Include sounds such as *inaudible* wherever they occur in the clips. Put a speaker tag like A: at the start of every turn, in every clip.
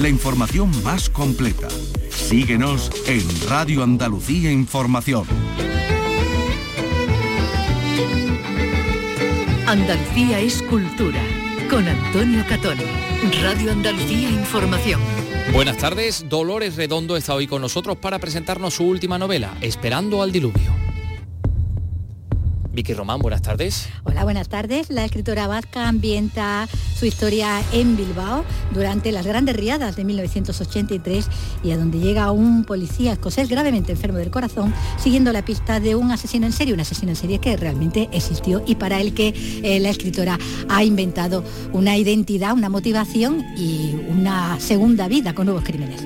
A: la información más completa. Síguenos en Radio Andalucía Información.
B: Andalucía es cultura. Con Antonio Catón. Radio Andalucía Información.
C: Buenas tardes, Dolores Redondo está hoy con nosotros para presentarnos su última novela, Esperando al Diluvio. Vicky Román, buenas tardes.
D: Hola, buenas tardes. La escritora vasca ambienta su historia en Bilbao durante las grandes riadas de 1983 y a donde llega un policía escocés gravemente enfermo del corazón siguiendo la pista de un asesino en serie, un asesino en serie que realmente existió y para el que eh, la escritora ha inventado una identidad, una motivación y una segunda vida con nuevos crímenes.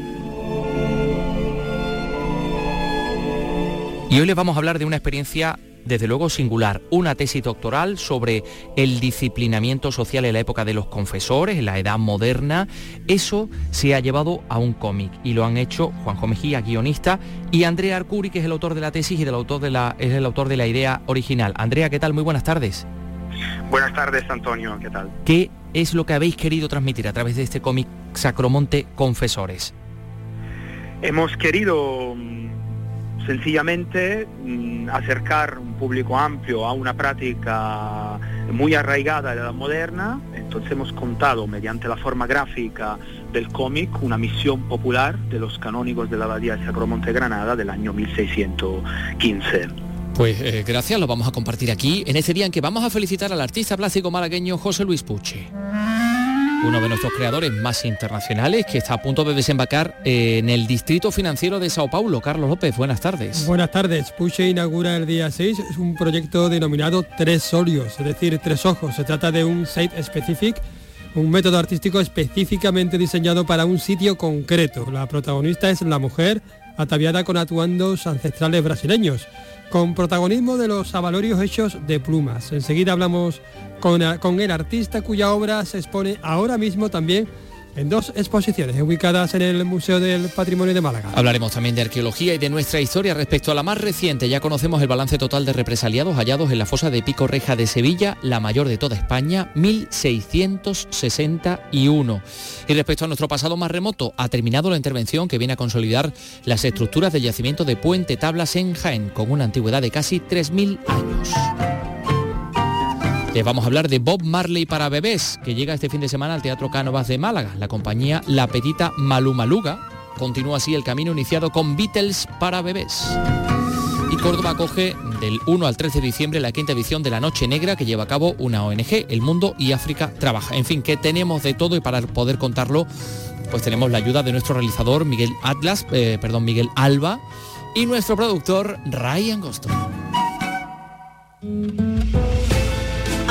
C: Y hoy les vamos a hablar de una experiencia desde luego singular, una tesis doctoral sobre el disciplinamiento social en la época de los confesores, en la edad moderna. Eso se ha llevado a un cómic y lo han hecho Juanjo Mejía, guionista, y Andrea Arcuri, que es el autor de la tesis y del autor de la, es el autor de la idea original. Andrea, ¿qué tal? Muy buenas tardes.
E: Buenas tardes, Antonio, ¿qué tal?
C: ¿Qué es lo que habéis querido transmitir a través de este cómic Sacromonte Confesores?
E: Hemos querido sencillamente mm, acercar un público amplio a una práctica muy arraigada de la moderna, entonces hemos contado mediante la forma gráfica del cómic una misión popular de los canónigos de la abadía de Sacromonte Granada del año 1615.
C: Pues eh, gracias, lo vamos a compartir aquí en este día en que vamos a felicitar al artista plástico malagueño José Luis Puche uno de nuestros creadores más internacionales, que está a punto de desembarcar en el Distrito Financiero de Sao Paulo. Carlos López, buenas tardes.
F: Buenas tardes. Puche inaugura el día 6, es un proyecto denominado Tres Óleos, es decir, Tres Ojos. Se trata de un site specific, un método artístico específicamente diseñado para un sitio concreto. La protagonista es la mujer ataviada con atuendos ancestrales brasileños con protagonismo de los avalorios hechos de plumas. Enseguida hablamos con, con el artista cuya obra se expone ahora mismo también en dos exposiciones ubicadas en el Museo del Patrimonio de Málaga.
C: Hablaremos también de arqueología y de nuestra historia respecto a la más reciente. Ya conocemos el balance total de represaliados hallados en la fosa de Pico Reja de Sevilla, la mayor de toda España, 1661. Y respecto a nuestro pasado más remoto, ha terminado la intervención que viene a consolidar las estructuras del yacimiento de Puente Tablas en Jaén, con una antigüedad de casi 3.000 años. Les vamos a hablar de Bob Marley para bebés, que llega este fin de semana al Teatro Cánovas de Málaga. La compañía La Petita Malumaluga continúa así el camino iniciado con Beatles para bebés. Y Córdoba acoge del 1 al 13 de diciembre la quinta edición de la Noche Negra que lleva a cabo una ONG, El Mundo y África Trabaja. En fin, que tenemos de todo y para poder contarlo, pues tenemos la ayuda de nuestro realizador Miguel Atlas, eh, perdón, Miguel Alba, y nuestro productor Ryan Gosto.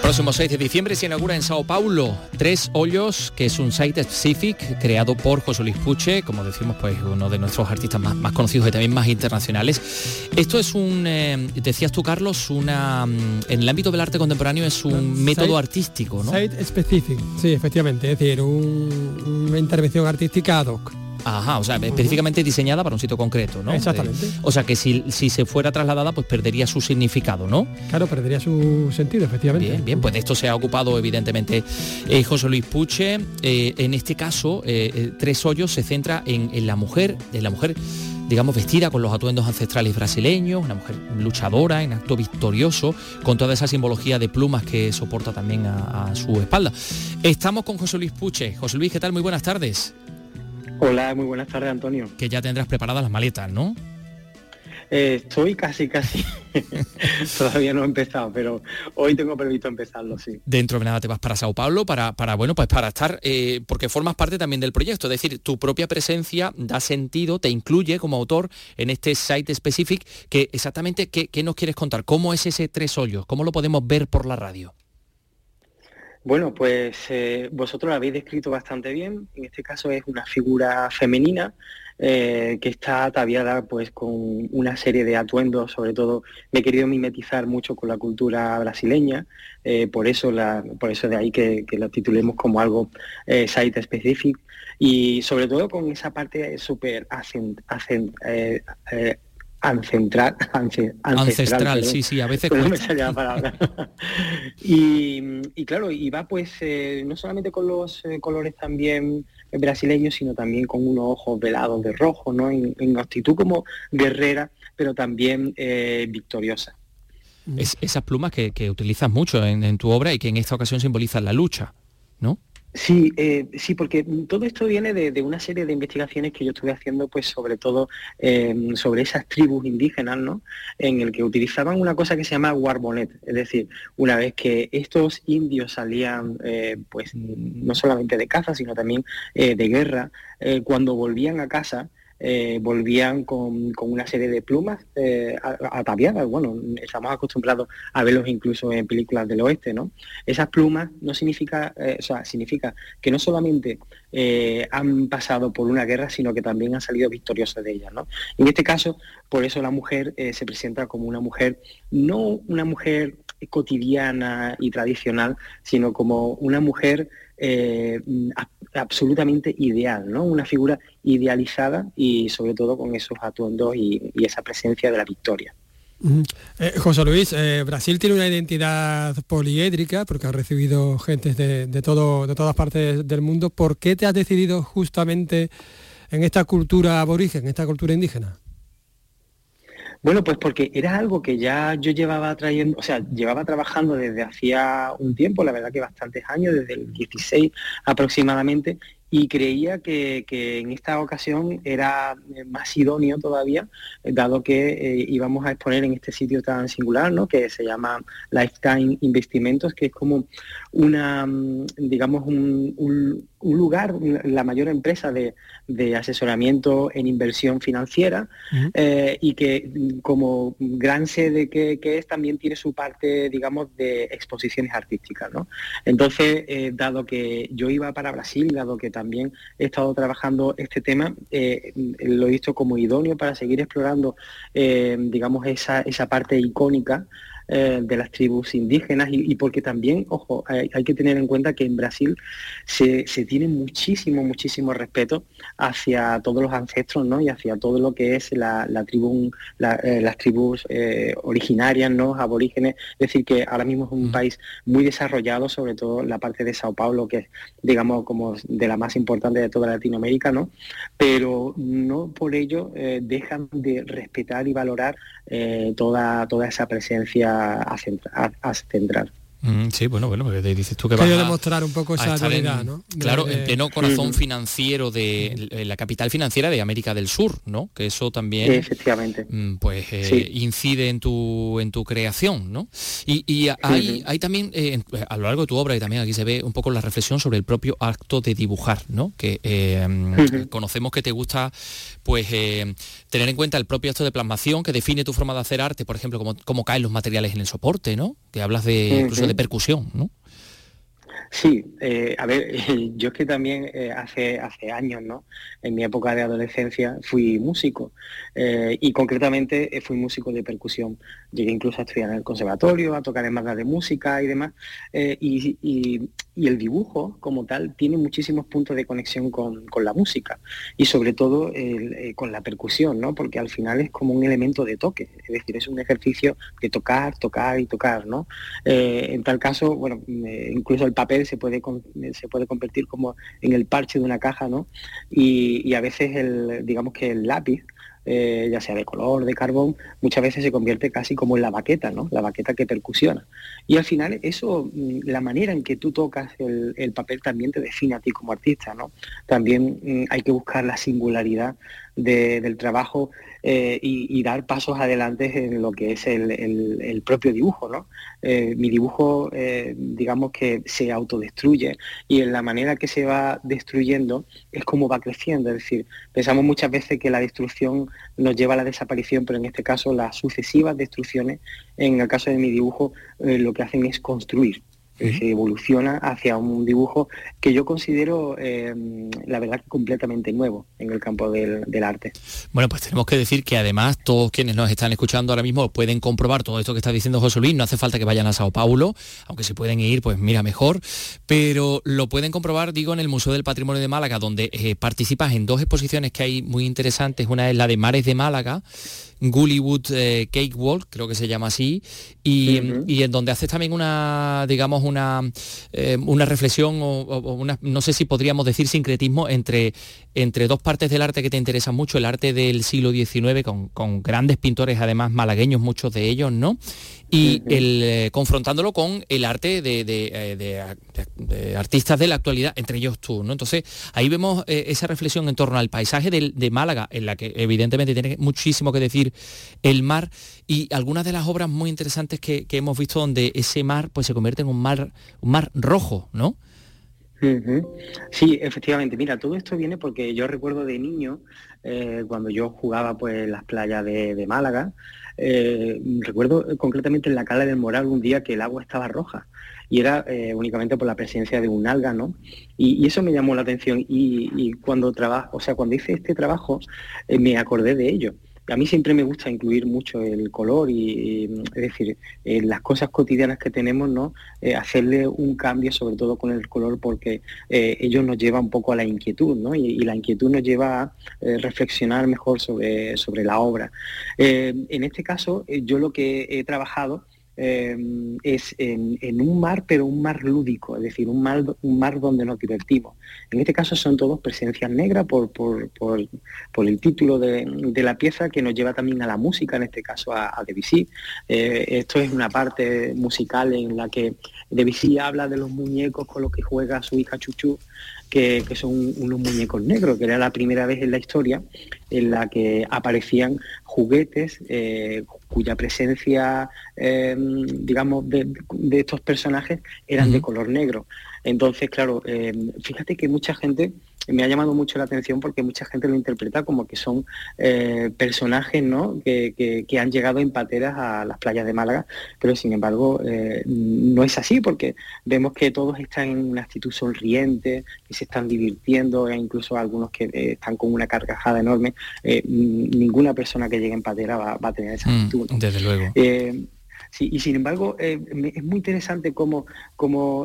C: Próximo 6 de diciembre se inaugura en Sao Paulo Tres Hoyos, que es un site specific creado por José Luis Puche, como decimos, pues uno de nuestros artistas más, conocidos y también más internacionales. Esto es un, eh, decías tú, Carlos, una mm, en el ámbito del arte contemporáneo es un método artístico, ¿no?
F: Site specific, sí, efectivamente, es decir, una intervención artística ad hoc.
C: Ajá, o sea, específicamente diseñada para un sitio concreto, ¿no?
F: Exactamente.
C: o sea, que si, se fuera trasladada, pues perdería su significado, ¿no?
F: Claro, perdería su sentido, efectivamente.
C: Bien, bien, pues de esto se ha ocupado evidentemente eh, José Luis Puche. Eh, en este caso, eh, Tres Hoyos se centra en, la mujer, en la mujer digamos, vestida con los atuendos ancestrales brasileños, una mujer luchadora, en acto victorioso, con toda esa simbología de plumas que soporta también a, a su espalda. Estamos con José Luis Puche. José Luis, ¿qué tal? Muy buenas tardes.
G: Hola, muy buenas tardes, Antonio.
C: Que ya tendrás preparadas las maletas, ¿no?
G: Eh, estoy casi, casi. *laughs* Todavía no he empezado, pero hoy tengo previsto empezarlo, sí.
C: Dentro de nada te vas para Sao Paulo para, para bueno, pues para estar, eh, porque formas parte también del proyecto. Es decir, tu propia presencia da sentido, te incluye como autor en este site specific que exactamente, ¿qué, qué nos quieres contar? ¿Cómo es ese tres hoyos? ¿Cómo lo podemos ver por la radio?
G: Bueno, pues eh, vosotros lo habéis descrito bastante bien. En este caso es una figura femenina eh, que está ataviada pues con una serie de atuendos, sobre todo me he querido mimetizar mucho con la cultura brasileña, eh, por eso la, por eso de ahí que, lo titulemos como algo site specific y sobre todo con esa parte súper ancestral,
C: ancestral, sí, sí, a veces *laughs*
G: y, claro, y va pues no solamente con los colores también brasileño, sino también con unos ojos velados de rojo, ¿no? En, actitud como guerrera, pero también eh, victoriosa.
C: Es, esas plumas que, utilizas mucho en, tu obra y que en esta ocasión simbolizan la lucha, ¿no?
G: Sí, eh, sí, porque todo esto viene de, una serie de investigaciones que yo estuve haciendo, pues sobre todo em, sobre esas tribus indígenas, ¿no? En el que utilizaban una cosa que se llama warbonet, es decir, una vez que estos indios salían, eh, pues no solamente de caza, sino también eh, de guerra, cuando volvían a casa, eh, volvían con, una serie de plumas eh, ataviadas. Bueno, estamos acostumbrados a verlos incluso en películas del oeste, ¿no? Esas plumas no significa, eh, o sea, significa que no solamente han pasado por una guerra, sino que también han salido victoriosas de ellas, ¿no? En este caso, por eso la mujer se presenta como una mujer, no una mujer cotidiana y tradicional, sino como una mujer eh, absolutamente ideal, ¿no? Una figura idealizada y sobre todo con esos atuendos y, esa presencia de la victoria.
F: Eh, José Luis, eh, Brasil tiene una identidad poliédrica porque ha recibido gente de, todo, de todas partes del mundo. ¿Por qué te has decidido justamente en esta cultura aborigen, en esta cultura indígena?
G: Bueno, pues porque era algo que ya yo llevaba trayendo, o sea, llevaba trabajando desde hacía un tiempo, la verdad que bastantes años, desde el 16 aproximadamente, y creía que, en esta ocasión era más idóneo todavía, dado que eh, íbamos a exponer en este sitio tan singular, ¿no? que se llama Lifetime Investimentos, que es como una, mm, digamos, un, lugar, la mayor empresa de, asesoramiento en inversión financiera eh, y que mm, como gran sede que, es también tiene su parte, digamos, de exposiciones artísticas. ¿no? Entonces, eh, dado que yo iba para Brasil, dado que también he estado trabajando este tema, eh, lo he visto como idóneo para seguir explorando, digamos, esa, esa parte icónica eh, de las tribus indígenas y, porque también, ojo, hay, que tener en cuenta que en Brasil se, tiene muchísimo, muchísimo respeto hacia todos los ancestros ¿no? y hacia todo lo que es la, tribu, eh, las tribus eh, originarias, ¿no? aborígenes. Es decir, que ahora mismo es un país muy desarrollado, sobre todo la parte de Sao Paulo, que es, digamos, como de la más importante de toda Latinoamérica, ¿no? pero no por ello dejan de respetar y valorar toda, toda esa presencia a, centrar.
C: Mm, sí, bueno, bueno, dices tú que
F: vas a demostrar un poco esa realidad, ¿no?
C: Claro, en pleno corazón financiero de la capital financiera de América del Sur, ¿no? Que eso también
G: efectivamente
C: mm, pues eh, incide en tu en tu creación, ¿no? Y, hay, hay, también eh, a lo largo de tu obra y también aquí se ve un poco la reflexión sobre el propio acto de dibujar, ¿no? Que eh, mm, conocemos que te gusta pues tener en cuenta el propio acto de plasmación que define tu forma de hacer arte, por ejemplo, cómo, caen los materiales en el soporte, ¿no? Que hablas de incluso de percusión, ¿no?
G: Sí, eh, a ver, *laughs* yo es que también eh, hace, hace años, ¿no? En mi época de adolescencia fui músico eh, y concretamente fui músico de percusión. Llegué incluso a estudiar en el conservatorio, a tocar en bandas de música y demás. Y, el dibujo como tal tiene muchísimos puntos de conexión con, la música y sobre todo con la percusión, ¿no? Porque al final es como un elemento de toque, es decir, es un ejercicio de tocar, tocar y tocar, ¿no? en tal caso, bueno, incluso el papel se puede, se puede convertir como en el parche de una caja, ¿no? Y, a veces, el, digamos que el lápiz, eh, ya sea de color, de carbón, muchas veces se convierte casi como en la baqueta, ¿no? La baqueta que percusiona. Y al final eso, mm, la manera en que tú tocas el, papel también te define a ti como artista, ¿no? También mm, hay que buscar la singularidad del trabajo eh, y, dar pasos adelante en lo que es el, propio dibujo. ¿no? Eh, mi dibujo, eh, digamos que se autodestruye y en la manera que se va destruyendo es como va creciendo. Es decir, pensamos muchas veces que la destrucción nos lleva a la desaparición, pero en este caso las sucesivas destrucciones, en el caso de mi dibujo, lo que hacen es construir. Se evoluciona hacia un dibujo que yo considero, em, la verdad, completamente nuevo en el campo del, arte.
C: Bueno, pues tenemos que decir que además todos quienes nos están escuchando ahora mismo pueden comprobar todo esto que está diciendo José Luis, no hace falta que vayan a Sao Paulo, aunque si pueden ir, pues mira, mejor, pero lo pueden comprobar, digo, en el Museo del Patrimonio de Málaga, donde eh, participas en dos exposiciones que hay muy interesantes, una es la de Mares de Málaga, Gullywood eh, Cake Walk, creo que se llama así, y, en donde haces también una, digamos, una, eh, una reflexión o, una, no sé si podríamos decir sincretismo entre, entre dos partes del arte que te interesan mucho, el arte del siglo XIX con, con grandes pintores, además malagueños, muchos de ellos, ¿no? Y el, eh, confrontándolo con el arte de, eh, artistas de la actualidad, entre ellos tú. ¿no? Entonces, ahí vemos eh, esa reflexión en torno al paisaje de, Málaga, en la que evidentemente tiene muchísimo que decir el mar, y algunas de las obras muy interesantes que, hemos visto donde ese mar pues, se convierte en un mar, un mar rojo, ¿no?
G: Sí, efectivamente. Mira, todo esto viene porque yo recuerdo de niño, cuando yo jugaba pues en las playas de Málaga, eh, recuerdo concretamente en la cala del Moral un día que el agua estaba roja y era eh, únicamente por la presencia de un alga, ¿no? Y, eso me llamó la atención y, cuando trabajo, o sea, cuando hice este trabajo eh, me acordé de ello a mí siempre me gusta incluir mucho el color y, es decir, en las cosas cotidianas que tenemos, ¿no? Eh, hacerle un cambio, sobre todo con el color, porque eh, ello nos lleva un poco a la inquietud, ¿no? Y, la inquietud nos lleva a eh, reflexionar mejor sobre, sobre la obra. en este caso, yo lo que he trabajado Em, es en, un mar, pero un mar lúdico, es decir, un mar, donde nos divertimos. En este caso son todos presencias negras por, el título de, la pieza que nos lleva también a la música, en este caso a, Debussy. Eh, esto es una parte musical en la que Debussy habla de los muñecos con los que juega su hija Chuchu, que, son unos muñecos negros, que era la primera vez en la historia en la que aparecían juguetes eh, cuya presencia, eh, digamos, de, estos personajes eran de color negro. Entonces, claro, eh, fíjate que mucha gente me ha llamado mucho la atención porque mucha gente lo interpreta como que son eh, personajes ¿no? que, han llegado en pateras a las playas de Málaga, pero sin embargo eh, no es así porque vemos que todos están en una actitud sonriente, que se están divirtiendo, e incluso algunos que eh, están con una carcajada enorme. ninguna persona que llegue en patera va, a tener esa mm, actitud.
C: Desde luego
G: y sin embargo, eh, es muy interesante cómo,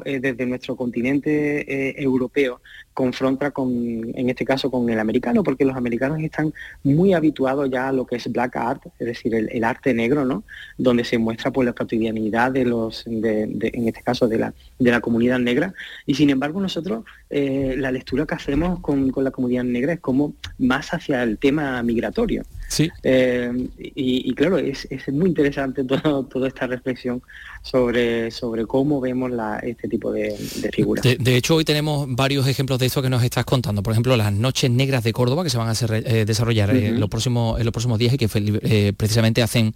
G: eh, desde nuestro continente eh, europeo confronta con, en este caso, con el americano, porque los americanos están muy habituados ya a lo que es black art, es decir, el, arte negro, ¿no? Donde se muestra pues, la cotidianidad de los, en este caso, de la, de la comunidad negra. Y sin embargo, nosotros, la lectura que hacemos con, con la comunidad negra es como más hacia el tema migratorio.
C: Sí.
G: Eh, y, claro, es, muy interesante *laughs* todo, toda esta reflexión sobre, sobre cómo vemos este tipo de, figuras.
C: De, hecho, hoy tenemos varios ejemplos de esto que nos estás contando. Por ejemplo, las Noches Negras de Córdoba, que se van a eh, desarrollar eh, en, los próximos, en los próximos días y que precisamente hacen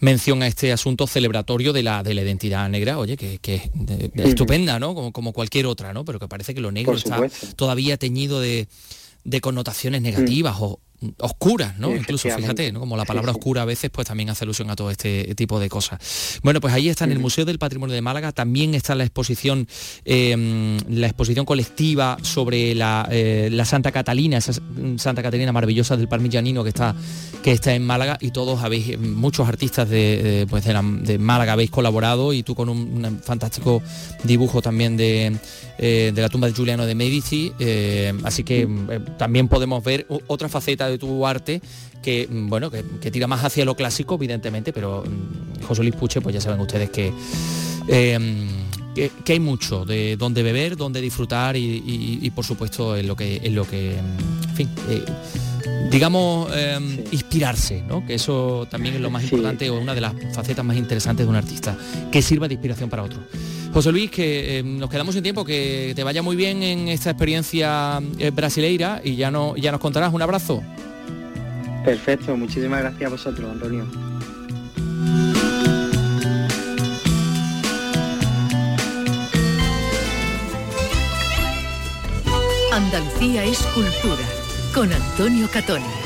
C: mención a este asunto celebratorio de la, de la identidad negra, oye, que, es estupenda, ¿no? Como, como, cualquier otra, ¿no? Pero que parece que lo negro está todavía teñido de connotaciones negativas o, oscuras, ¿no? Incluso, fíjate, ¿no? Como la palabra oscura a veces pues también hace alusión a todo este tipo de cosas. Bueno, pues ahí está en el Museo del Patrimonio de Málaga, también está la exposición, em, la exposición colectiva sobre eh, la, Santa Catalina, esa Santa Catalina maravillosa del Parmigianino que está, que está en Málaga y todos habéis, muchos artistas de, pues de, Málaga habéis colaborado y tú con un, fantástico dibujo también de, eh, de, la tumba de Giuliano de Medici, eh, así que también podemos ver otra faceta de tu arte que, mm, bueno, que, tira más hacia lo clásico, evidentemente, pero mm, José Luis Puche, pues ya saben ustedes em, que, que, hay mucho de dónde beber, dónde disfrutar y, por supuesto en lo que, en lo que, mm, en fin, eh, digamos, em, inspirarse, ¿no? que eso también es lo más importante o una de las facetas más interesantes de un artista, que sirva de inspiración para otro. José Luis, que em, nos quedamos sin tiempo, que te vaya muy bien en esta experiencia eh, brasileira y ya, no, ya nos contarás. Un abrazo.
G: Perfecto, muchísimas gracias a vosotros, Antonio.
B: Andalucía es cultura, con Antonio Catoni.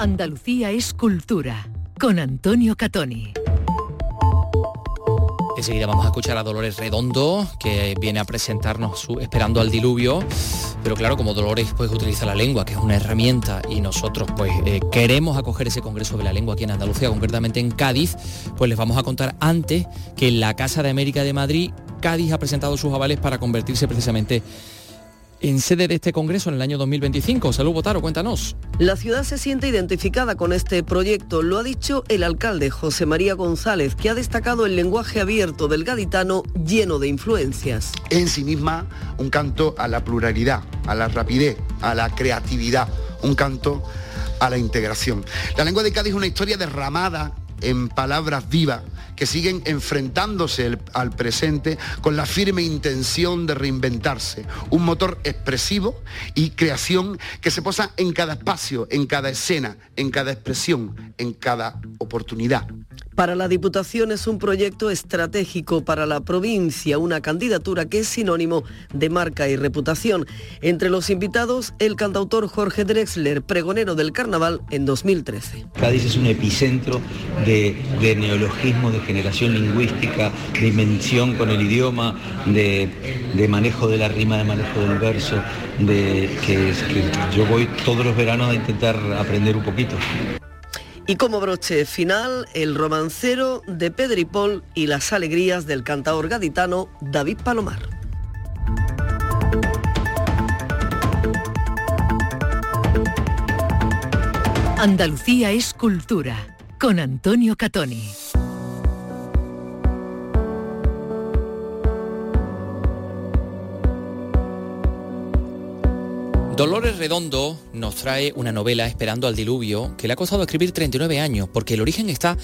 B: Andalucía es cultura, con Antonio Catoni.
C: Enseguida vamos a escuchar a Dolores Redondo, que viene a presentarnos Esperando al Diluvio. Pero claro, como Dolores pues utiliza la lengua, que es una herramienta, y nosotros pues eh, queremos acoger ese Congreso de la Lengua aquí en Andalucía, concretamente en Cádiz, pues les vamos a contar antes que en la Casa de América de Madrid, Cádiz ha presentado sus avales para convertirse precisamente en sede de este Congreso en el año 2025. Salud, Botaro, cuéntanos.
H: La ciudad se siente identificada con este proyecto, lo ha dicho el alcalde José María González, que ha destacado el lenguaje abierto del gaditano lleno de influencias.
I: En sí misma un canto a la pluralidad, a la rapidez, a la creatividad, un canto a la integración. La lengua de Cádiz es una historia derramada en palabras vivas que siguen enfrentándose al presente con la firme intención de reinventarse. Un motor expresivo y creación que se posa en cada espacio, en cada escena, en cada expresión, en cada oportunidad.
H: Para la Diputación es un proyecto estratégico para la provincia, una candidatura que es sinónimo de marca y reputación. Entre los invitados, el cantautor Jorge Drexler, pregonero del carnaval en 2013.
J: Cádiz es un epicentro de, neologismo, de generación lingüística, de invención con el idioma, de, manejo de la rima, de manejo del verso, de que yo voy todos los veranos a intentar aprender un poquito.
H: Y como broche final, el romancero de Pedro y Paul y las alegrías del cantador gaditano David Palomar.
B: Andalucía es cultura, con Antonio Catoni.
C: Dolores Redondo nos trae una novela Esperando al Diluvio que le ha costado escribir 39 años porque el origen está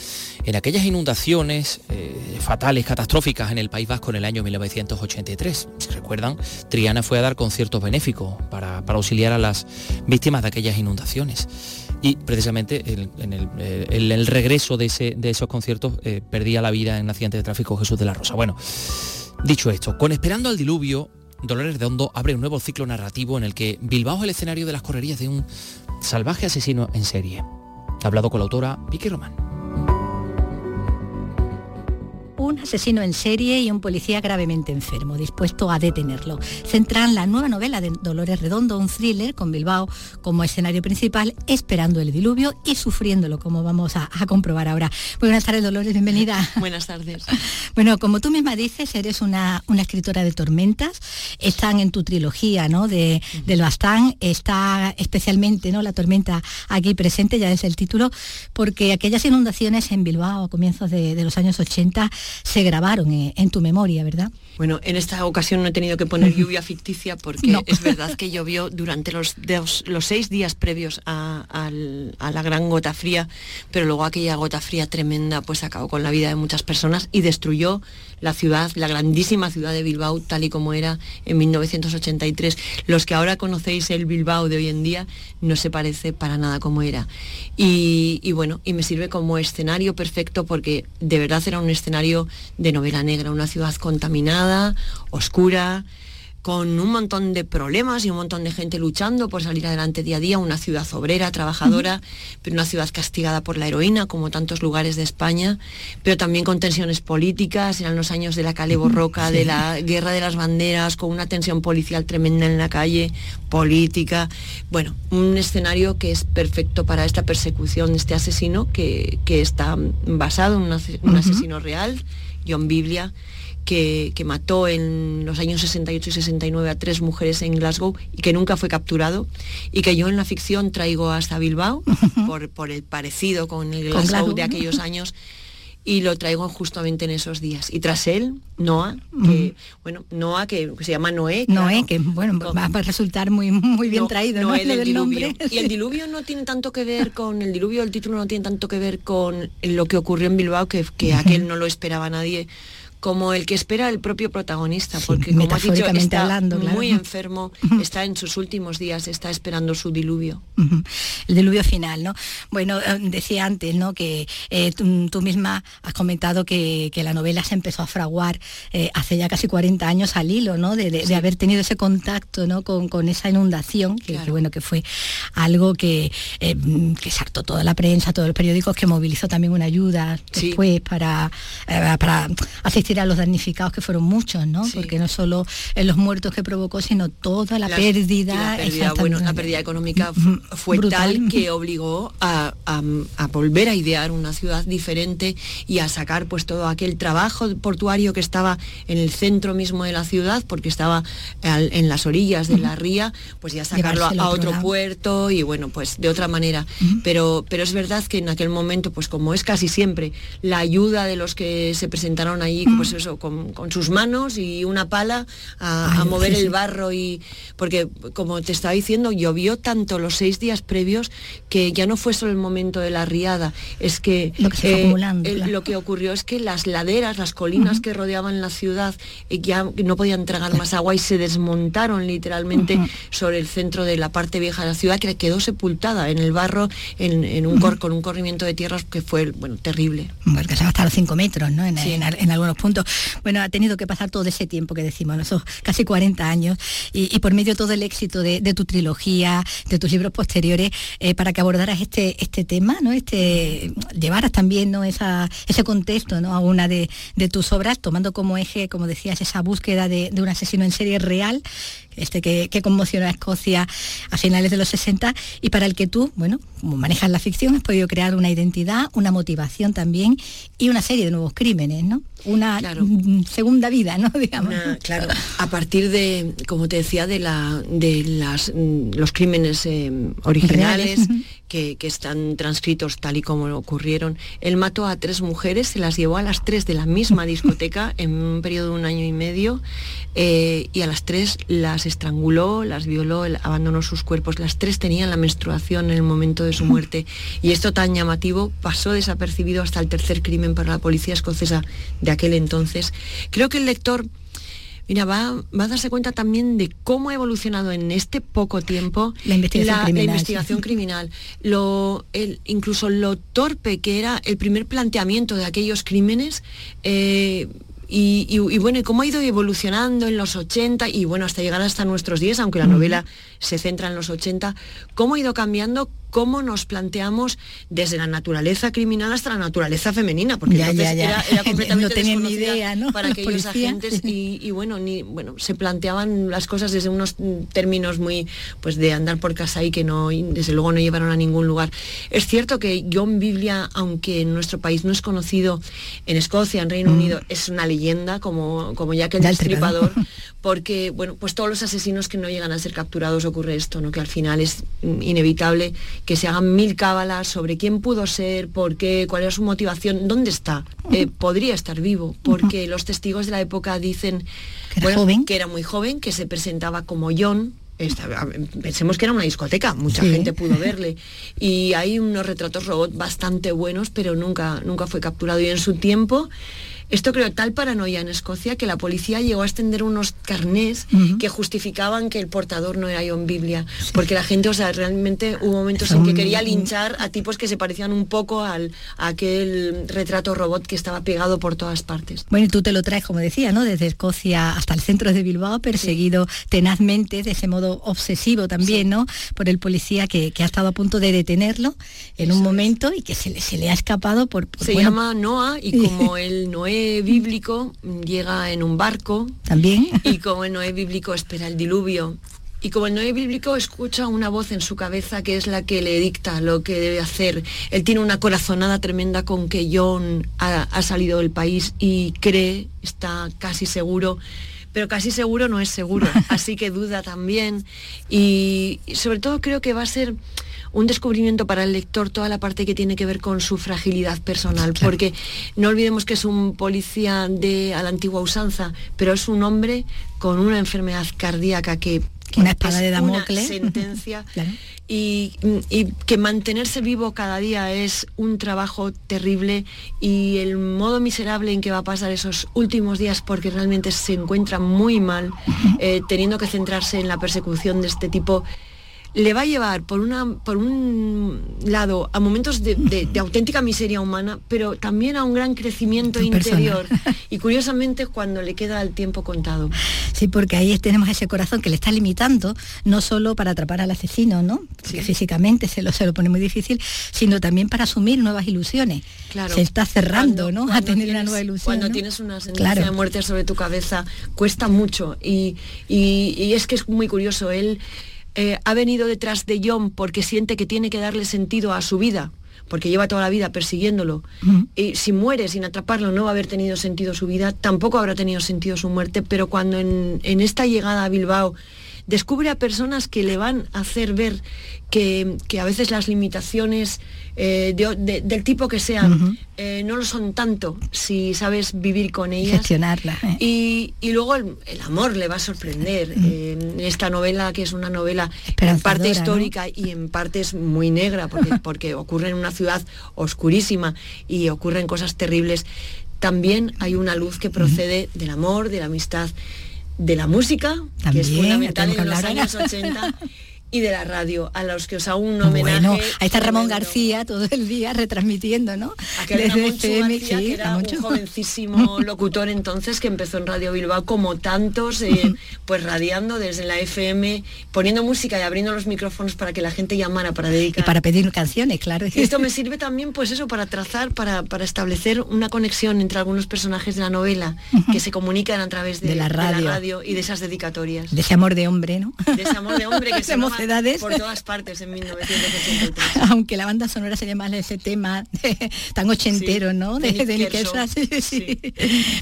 C: en aquellas inundaciones eh, fatales, catastróficas en el País Vasco en el año 1983. Si recuerdan, Triana fue a dar conciertos benéficos para, auxiliar a las víctimas de aquellas inundaciones. Y precisamente en, el, regreso de, esos conciertos eh, perdía la vida en un accidente de tráfico Jesús de la Rosa. Bueno, dicho esto, con Esperando al Diluvio Dolores de Hondo abre un nuevo ciclo narrativo en el que Bilbao es el escenario de las correrías de un salvaje asesino en serie. Hablado con la autora Vicky Román
D: un asesino en serie y un policía gravemente enfermo, dispuesto a detenerlo. Centran la nueva novela de Dolores Redondo, un thriller con Bilbao como escenario principal, esperando el diluvio y sufriéndolo, como vamos a, comprobar ahora. buenas tardes, Dolores, bienvenida. *laughs*
K: Buenas tardes.
D: Bueno, como tú misma dices, eres una, una escritora de tormentas, están en tu trilogía ¿no? de, del Bastán, está especialmente ¿no? la tormenta aquí presente, ya es el título, porque aquellas inundaciones en Bilbao a comienzos de, de los años 80 se grabaron en, tu memoria, ¿verdad?
K: Bueno, en esta ocasión no he tenido que poner lluvia ficticia porque es verdad que llovió durante los, los seis días previos a, la gran gota fría, pero luego aquella gota fría tremenda pues acabó con la vida de muchas personas y destruyó la ciudad, la grandísima ciudad de Bilbao, tal y como era en 1983. Los que ahora conocéis el Bilbao de hoy en día no se parece para nada como era. Y, y bueno, y me sirve como escenario perfecto porque de verdad era un escenario de novela negra, una ciudad contaminada, oscura, con un montón de problemas y un montón de gente luchando por salir adelante día a día, una ciudad obrera, trabajadora, pero una ciudad castigada por la heroína, como tantos lugares de España, pero también con tensiones políticas, eran los años de la Cale Borroca, de la guerra de las banderas, con una tensión policial tremenda en la calle, política, bueno, un escenario que es perfecto para esta persecución de este asesino, que, está basado en un, asesino real, John Biblia, que, mató en los años 68 y 69 a tres mujeres en Glasgow y que nunca fue capturado y que yo en la ficción traigo hasta Bilbao por, por el parecido con el Glasgow de aquellos años y lo traigo justamente en esos días. Y tras él, Noah, que, bueno, Noah, que, se llama Noé.
D: Noé, que bueno, va a resultar muy, muy bien traído, ¿no?
K: El diluvio. Y el diluvio no tiene tanto que ver con, el diluvio, el título no tiene tanto que ver con lo que ocurrió en Bilbao, que, que aquel no lo esperaba nadie como el que espera el propio protagonista, porque como has dicho, está hablando, muy enfermo, está en sus últimos días, está esperando su diluvio.
D: El diluvio final, ¿no? Bueno, eh, decía antes, ¿no? Que eh, tú, misma has comentado que, la novela se empezó a fraguar eh, hace ya casi 40 años al hilo, ¿no? De, haber tenido ese contacto, ¿no? Con, esa inundación, que, bueno, que fue algo que, que saltó toda la prensa, todos los periódicos, que movilizó también una ayuda después para, para asistir a los damnificados, que fueron muchos, ¿no? Porque no solo en los muertos que provocó, sino toda la pérdida.
K: La bueno, la pérdida económica fue tal que *laughs* obligó a, volver a idear una ciudad diferente y a sacar pues todo aquel trabajo portuario que estaba en el centro mismo de la ciudad, porque estaba en las orillas de la ría, pues ya sacarlo a, otro, puerto y bueno, pues de otra manera. pero, pero es verdad que en aquel momento, pues como es casi siempre, la ayuda de los que se presentaron ahí, pues eso, con, sus manos y una pala a, mover el barro y porque como te estaba diciendo, llovió tanto los seis días previos que ya no fue solo el momento de la riada, es que
D: lo que,
K: eh, lo que ocurrió es que las laderas, las colinas que rodeaban la ciudad eh, ya no podían tragar más agua y se desmontaron literalmente sobre el centro de la parte vieja de la ciudad que quedó sepultada en el barro en, un cor, con un corrimiento de tierras que fue bueno terrible.
D: Porque se hasta los cinco metros, ¿no? En, en algunos puntos. Bueno, ha tenido que pasar todo ese tiempo que decimos, esos casi 40 años, y, por medio de todo el éxito de, tu trilogía, de tus libros posteriores, eh, para que abordaras este, este tema, ¿no? Este, llevaras también ¿no? Ese contexto ¿no? a una de, tus obras, tomando como eje, como decías, esa búsqueda de un asesino en serie real este que, conmocionó a Escocia a finales de los 60 y para el que tú, bueno, como manejas la ficción, has podido crear una identidad, una motivación también y una serie de nuevos crímenes, ¿no? Una segunda vida, ¿no? *laughs*
K: Digamos. claro, a partir de, como te decía, de, la, de las, mm, los crímenes eh, originales que, están transcritos tal y como ocurrieron. Él mató a tres mujeres, se las llevó a las tres de la misma *laughs* discoteca en un periodo de un año y medio eh, y a las tres las estranguló, las violó, abandonó sus cuerpos. Las tres tenían la menstruación en el momento de su muerte y esto tan llamativo pasó desapercibido hasta el tercer crimen para la policía escocesa de aquel entonces. Creo que el lector mira, va, a darse cuenta también de cómo ha evolucionado en este poco tiempo
D: la
K: investigación criminal, Lo, incluso lo torpe que era el primer planteamiento de aquellos crímenes. Eh, y, bueno, y cómo ha ido evolucionando en los 80 y bueno, hasta llegar hasta nuestros días, aunque la novela se centra en los 80, cómo ha ido cambiando, cómo nos planteamos desde la naturaleza criminal hasta la naturaleza femenina, porque entonces Era, *laughs* completamente no idea, ¿no? para aquellos agentes y, bueno, ni, bueno, se planteaban las cosas desde unos términos muy pues de andar por casa y que no, desde luego no llevaron a ningún lugar. Es cierto que John Biblia, aunque en nuestro país no es conocido, en Escocia, en Reino mm. Unido, es una leyenda, como, como ya que el destripador, *laughs* porque bueno, pues todos los asesinos que no llegan a ser capturados ocurre esto, ¿no? que al final es inevitable que se hagan mil cábalas sobre quién pudo ser, por qué, cuál era su motivación, dónde está. Eh, podría estar vivo, porque los testigos de la época dicen que era, muy joven, que se presentaba como John, pensemos que era una discoteca, mucha gente pudo *laughs* verle. Y hay unos retratos robot bastante buenos, pero nunca, nunca fue capturado. Y en su tiempo esto creó tal paranoia en Escocia que la policía llegó a extender unos carnés que justificaban que el portador no era John Biblia, porque la gente, o sea, realmente hubo momentos en que quería linchar a tipos que se parecían un poco al, a aquel retrato robot que estaba pegado por todas partes.
D: Bueno, y tú te lo traes, como decía, ¿no? Desde Escocia hasta el centro de Bilbao, perseguido tenazmente, de ese modo obsesivo también, ¿no? Por el policía que, ha estado a punto de detenerlo en un momento y que se le, se le ha escapado por...
K: se llama Noah y *laughs* como él Noé bíblico llega en un barco.
D: También.
K: Y como el Noé bíblico espera el diluvio. Y como el Noé bíblico escucha una voz en su cabeza que es la que le dicta lo que debe hacer. Él tiene una corazonada tremenda con que John ha, salido del país y cree, está casi seguro pero casi seguro no es seguro, *laughs* así que duda también. Y sobre todo creo que va a ser un descubrimiento para el lector toda la parte que tiene que ver con su fragilidad personal, porque no olvidemos que es un policía de a la antigua usanza, pero es un hombre con una enfermedad cardíaca que
D: una espada de Damocles.
K: sentencia. *laughs* y, que mantenerse vivo cada día es un trabajo terrible y el modo miserable en que va a pasar esos últimos días porque realmente se encuentra muy mal, eh, teniendo que centrarse en la persecución de este tipo le va a llevar por, una, por un lado a momentos de, auténtica miseria humana, pero también a un gran crecimiento interior. *laughs* Y curiosamente cuando le queda el tiempo contado.
D: Sí, porque ahí tenemos ese corazón que le está limitando, no solo para atrapar al asesino, ¿no? Porque físicamente se lo, se lo pone muy difícil, sino también para asumir nuevas ilusiones. Claro. Se está cerrando, ¿no? a tener una nueva ilusión.
K: Cuando tienes una sentencia de muerte sobre tu cabeza, cuesta mucho. Y, y es que es muy curioso. Él eh, ha venido detrás de John porque siente que tiene que darle sentido a su vida, porque lleva toda la vida persiguiéndolo. Y si muere sin atraparlo no va a haber tenido sentido su vida, tampoco habrá tenido sentido su muerte, pero cuando en, en esta llegada a Bilbao descubre a personas que le van a hacer ver que, a veces las limitaciones eh, del tipo que sean eh, no lo son tanto si sabes vivir con ellas.
D: Gestionarla.
K: Eh. Y, luego el, amor le va a sorprender. en esta novela, que es una novela en parte histórica y en parte es muy negra, porque, porque ocurre en una ciudad oscurísima y ocurren cosas terribles, también hay una luz que procede del amor, de la amistad de la música, que es fundamental en los años 80, *laughs* y de la radio, a los que os hago un homenaje. Bueno,
D: ahí está Ramón García todo el día retransmitiendo, ¿no?
K: Aquel Desde FM, García, que era un jovencísimo *laughs* locutor entonces que empezó en Radio Bilbao como tantos, eh, *laughs* pues radiando desde la FM, poniendo música y abriendo los micrófonos para que la gente llamara para dedicar.
D: Y para pedir canciones, claro.
K: Y esto me sirve también, pues eso, para trazar, para, para establecer una conexión entre algunos personajes de la novela que se comunican a través de, la, radio. y de esas dedicatorias.
D: De ese amor de hombre, ¿no?
K: De ese amor de hombre que *laughs* se Por todas partes en 1983. *laughs*
D: Aunque la banda sonora se llama ese tema tan ochentero, ¿no? De, de, sí,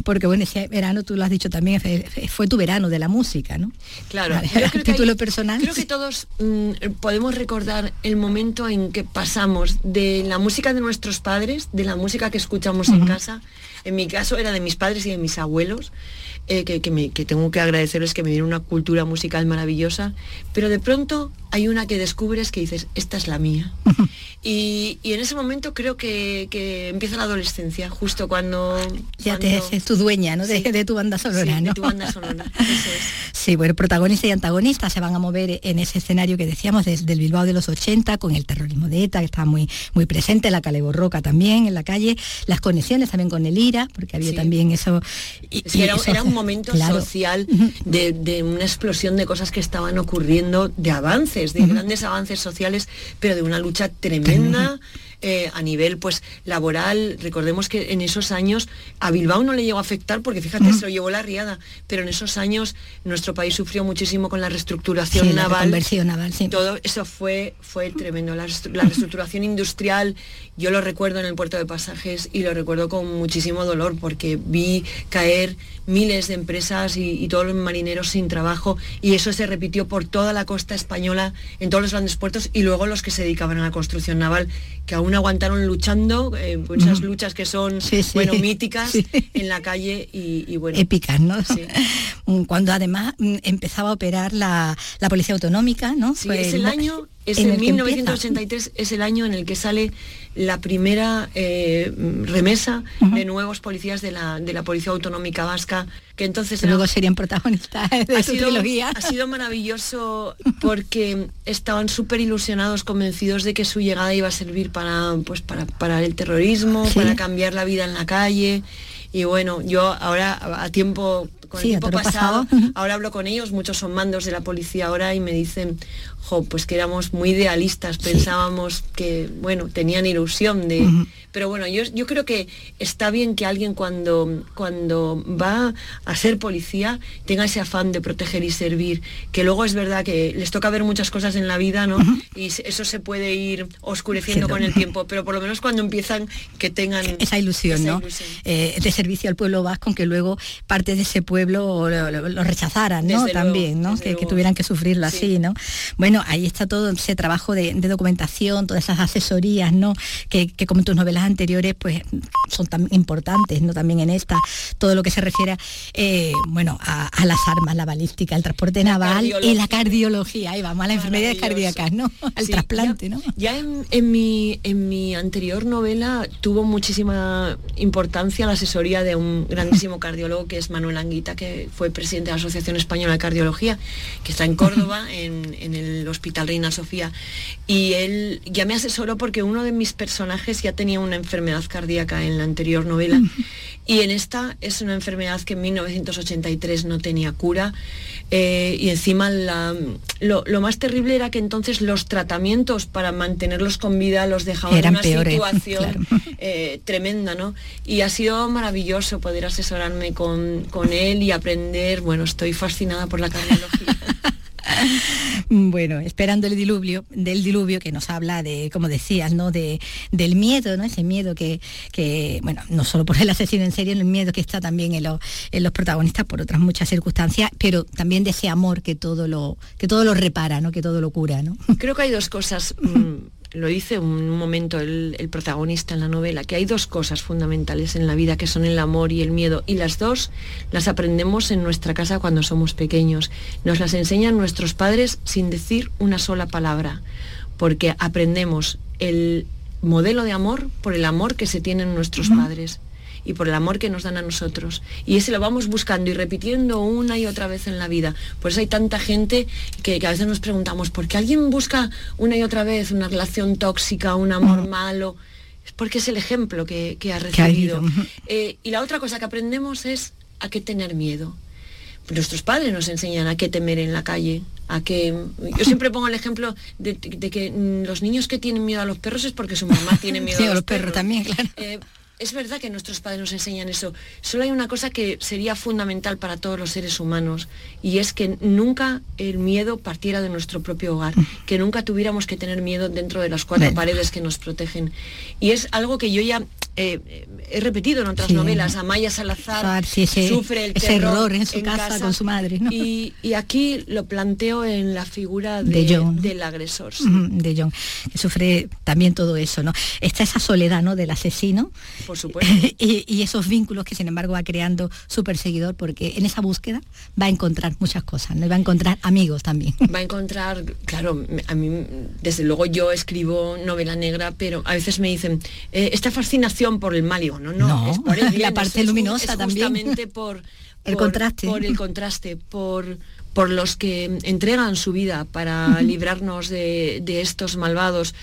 D: Porque bueno, ese verano, tú lo has dicho también, fue tu verano de la música, ¿no?
K: Claro.
D: título personal.
K: Creo que todos mm, podemos recordar el momento en que pasamos de la música de nuestros padres, de la música que escuchamos en casa, en mi caso era de mis padres y de mis abuelos, eh, que, que, tengo que agradecerles que me dieron una cultura musical maravillosa, pero de pronto hay una que descubres que dices, esta es la mía. *laughs* y, en ese momento creo que, empieza la adolescencia, justo cuando...
D: Ya te es tu dueña, ¿no? De, tu banda sonora,
K: ¿no? De tu banda sonora,
D: Sí, bueno, protagonista y antagonista se van a mover en ese escenario que decíamos desde el Bilbao de los 80, con el terrorismo de ETA, que estaba muy, muy presente, la Caleborroca también en la calle, las conexiones también con el IRA, porque había también eso...
K: Y, era, un *laughs* momento social de, de una explosión de cosas que estaban ocurriendo, de avances de grandes avances sociales, pero de una lucha tremenda estupenda. Eh, a nivel pues laboral, recordemos que en esos años a Bilbao no le llegó a afectar porque fíjate, se lo llevó la riada, pero en esos años nuestro país sufrió muchísimo con la reestructuración naval.
D: naval,
K: Todo eso fue, fue tremendo. La, reestructuración industrial, yo lo recuerdo en el puerto de pasajes y lo recuerdo con muchísimo dolor porque vi caer miles de empresas y, todos los marineros sin trabajo y eso se repitió por toda la costa española, en todos los grandes puertos y luego los que se dedicaban a la construcción naval, que aún aguantaron luchando, eh, esas luchas que son bueno míticas en la calle y, bueno.
D: Épicas, ¿no? *laughs* Cuando además mm, empezaba a operar la, policía autonómica, ¿no?
K: es el año es en, 1983 es el año en el que sale la primera eh, remesa de nuevos policías de la, de la Policía Autonómica Vasca, que entonces...
D: Luego serían protagonistas de ha sido,
K: Ha sido maravilloso *laughs* porque estaban súper ilusionados, convencidos de que su llegada iba a servir para, pues, para, el terrorismo, para cambiar la vida en la calle. Y bueno, yo ahora a tiempo con el tiempo pasado, ahora hablo con ellos, muchos son mandos de la policía ahora y me dicen, pues que éramos muy idealistas, pensábamos que, bueno, tenían ilusión de... Pero bueno, yo, yo creo que está bien que alguien cuando, cuando va a ser policía tenga ese afán de proteger y servir, que luego es verdad que les toca ver muchas cosas en la vida, ¿no? Y eso se puede ir oscureciendo con el tiempo, pero por lo menos cuando empiezan que tengan...
D: Esa ilusión, ¿no? Eh, de servicio al pueblo vasco, que luego parte de ese pueblo lo, rechazaran, ¿no? También, ¿no? Que, tuvieran que sufrirlo así, ¿no? Bueno, bueno, ahí está todo ese trabajo de, documentación, todas esas asesorías, ¿no? Que, como en tus novelas anteriores, pues son tan importantes, ¿no? También en esta, todo lo que se refiere, eh, bueno, a, las armas, la balística, el transporte naval y la cardiología, ahí vamos, a las enfermedades cardíacas, ¿no? *laughs* Al trasplante,
K: ya,
D: ¿no?
K: Ya en, mi, en mi anterior novela tuvo muchísima importancia la asesoría de un grandísimo *laughs* cardiólogo que es Manuel Anguita, que fue presidente de la Asociación Española de Cardiología, que está en Córdoba, *laughs* en, en el Hospital Reina Sofía. Y él ya me asesoró porque uno de mis personajes ya tenía una enfermedad cardíaca en la anterior novela. *laughs* Y en esta es una enfermedad que en 1983 no tenía cura. Eh, y encima lo, más terrible era que entonces los tratamientos para mantenerlos con vida los dejaban en una *laughs* situación eh, tremenda, ¿no? Y ha sido maravilloso poder asesorarme con, con él y aprender. Bueno, estoy fascinada por la cardiología. *laughs* *laughs*
D: bueno, esperando el diluvio, del diluvio que nos habla de, como decías, ¿no? De, del miedo, ¿no? Ese miedo que, bueno, no solo por el asesino en serie, el miedo que está también en, en los protagonistas por otras muchas circunstancias, pero también de ese amor que todo lo, que todo lo repara, ¿no? Que todo lo cura, ¿no?
K: Creo que hay dos cosas. Mm, lo dice un momento el, protagonista en la novela, que hay dos cosas fundamentales en la vida, que son el amor y el miedo, y las dos las aprendemos en nuestra casa cuando somos pequeños. Nos las enseñan nuestros padres sin decir una sola palabra, porque aprendemos el modelo de amor por el amor que se tienen nuestros padres y por el amor que nos dan a nosotros. Y ese lo vamos buscando y repitiendo una y otra vez en la vida. Por eso hay tanta gente que, a veces nos preguntamos, ¿por qué alguien busca una y otra vez una relación tóxica, un amor malo? Es porque es el ejemplo que, ha recibido. Eh, y la otra cosa que aprendemos es a qué tener miedo. Nuestros padres nos enseñan a qué temer en la calle, a que yo *laughs* siempre pongo el ejemplo de, que los niños que tienen miedo a los perros es porque su mamá tiene *laughs* miedo a los, perros.
D: también, claro.
K: Eh, es verdad que nuestros padres nos enseñan eso. Solo hay una cosa que sería fundamental para todos los seres humanos y es que nunca el miedo partiera de nuestro propio hogar, que nunca tuviéramos que tener miedo dentro de las cuatro paredes que nos protegen. Y es algo que yo ya eh, he repetido en otras novelas, Amaya Salazar sufre el
D: terror en su casa, con su madre.
K: Y, aquí lo planteo en la figura de, del agresor.
D: De John, que sufre también todo eso, ¿no? Está esa soledad ¿no? del asesino.
K: Por supuesto. *laughs*
D: y, esos vínculos que sin embargo va creando su perseguidor, porque en esa búsqueda va a encontrar muchas cosas, ¿no? va a encontrar amigos también.
K: Va a encontrar, claro, a mí, desde luego yo escribo novela negra, pero a veces me dicen, eh, esta fascinación por el mal, no, no, es por *laughs*
D: la parte luminosa también.
K: Justamente por,
D: el contraste.
K: Por el contraste, por, por los que entregan su vida para *laughs* librarnos de, de estos malvados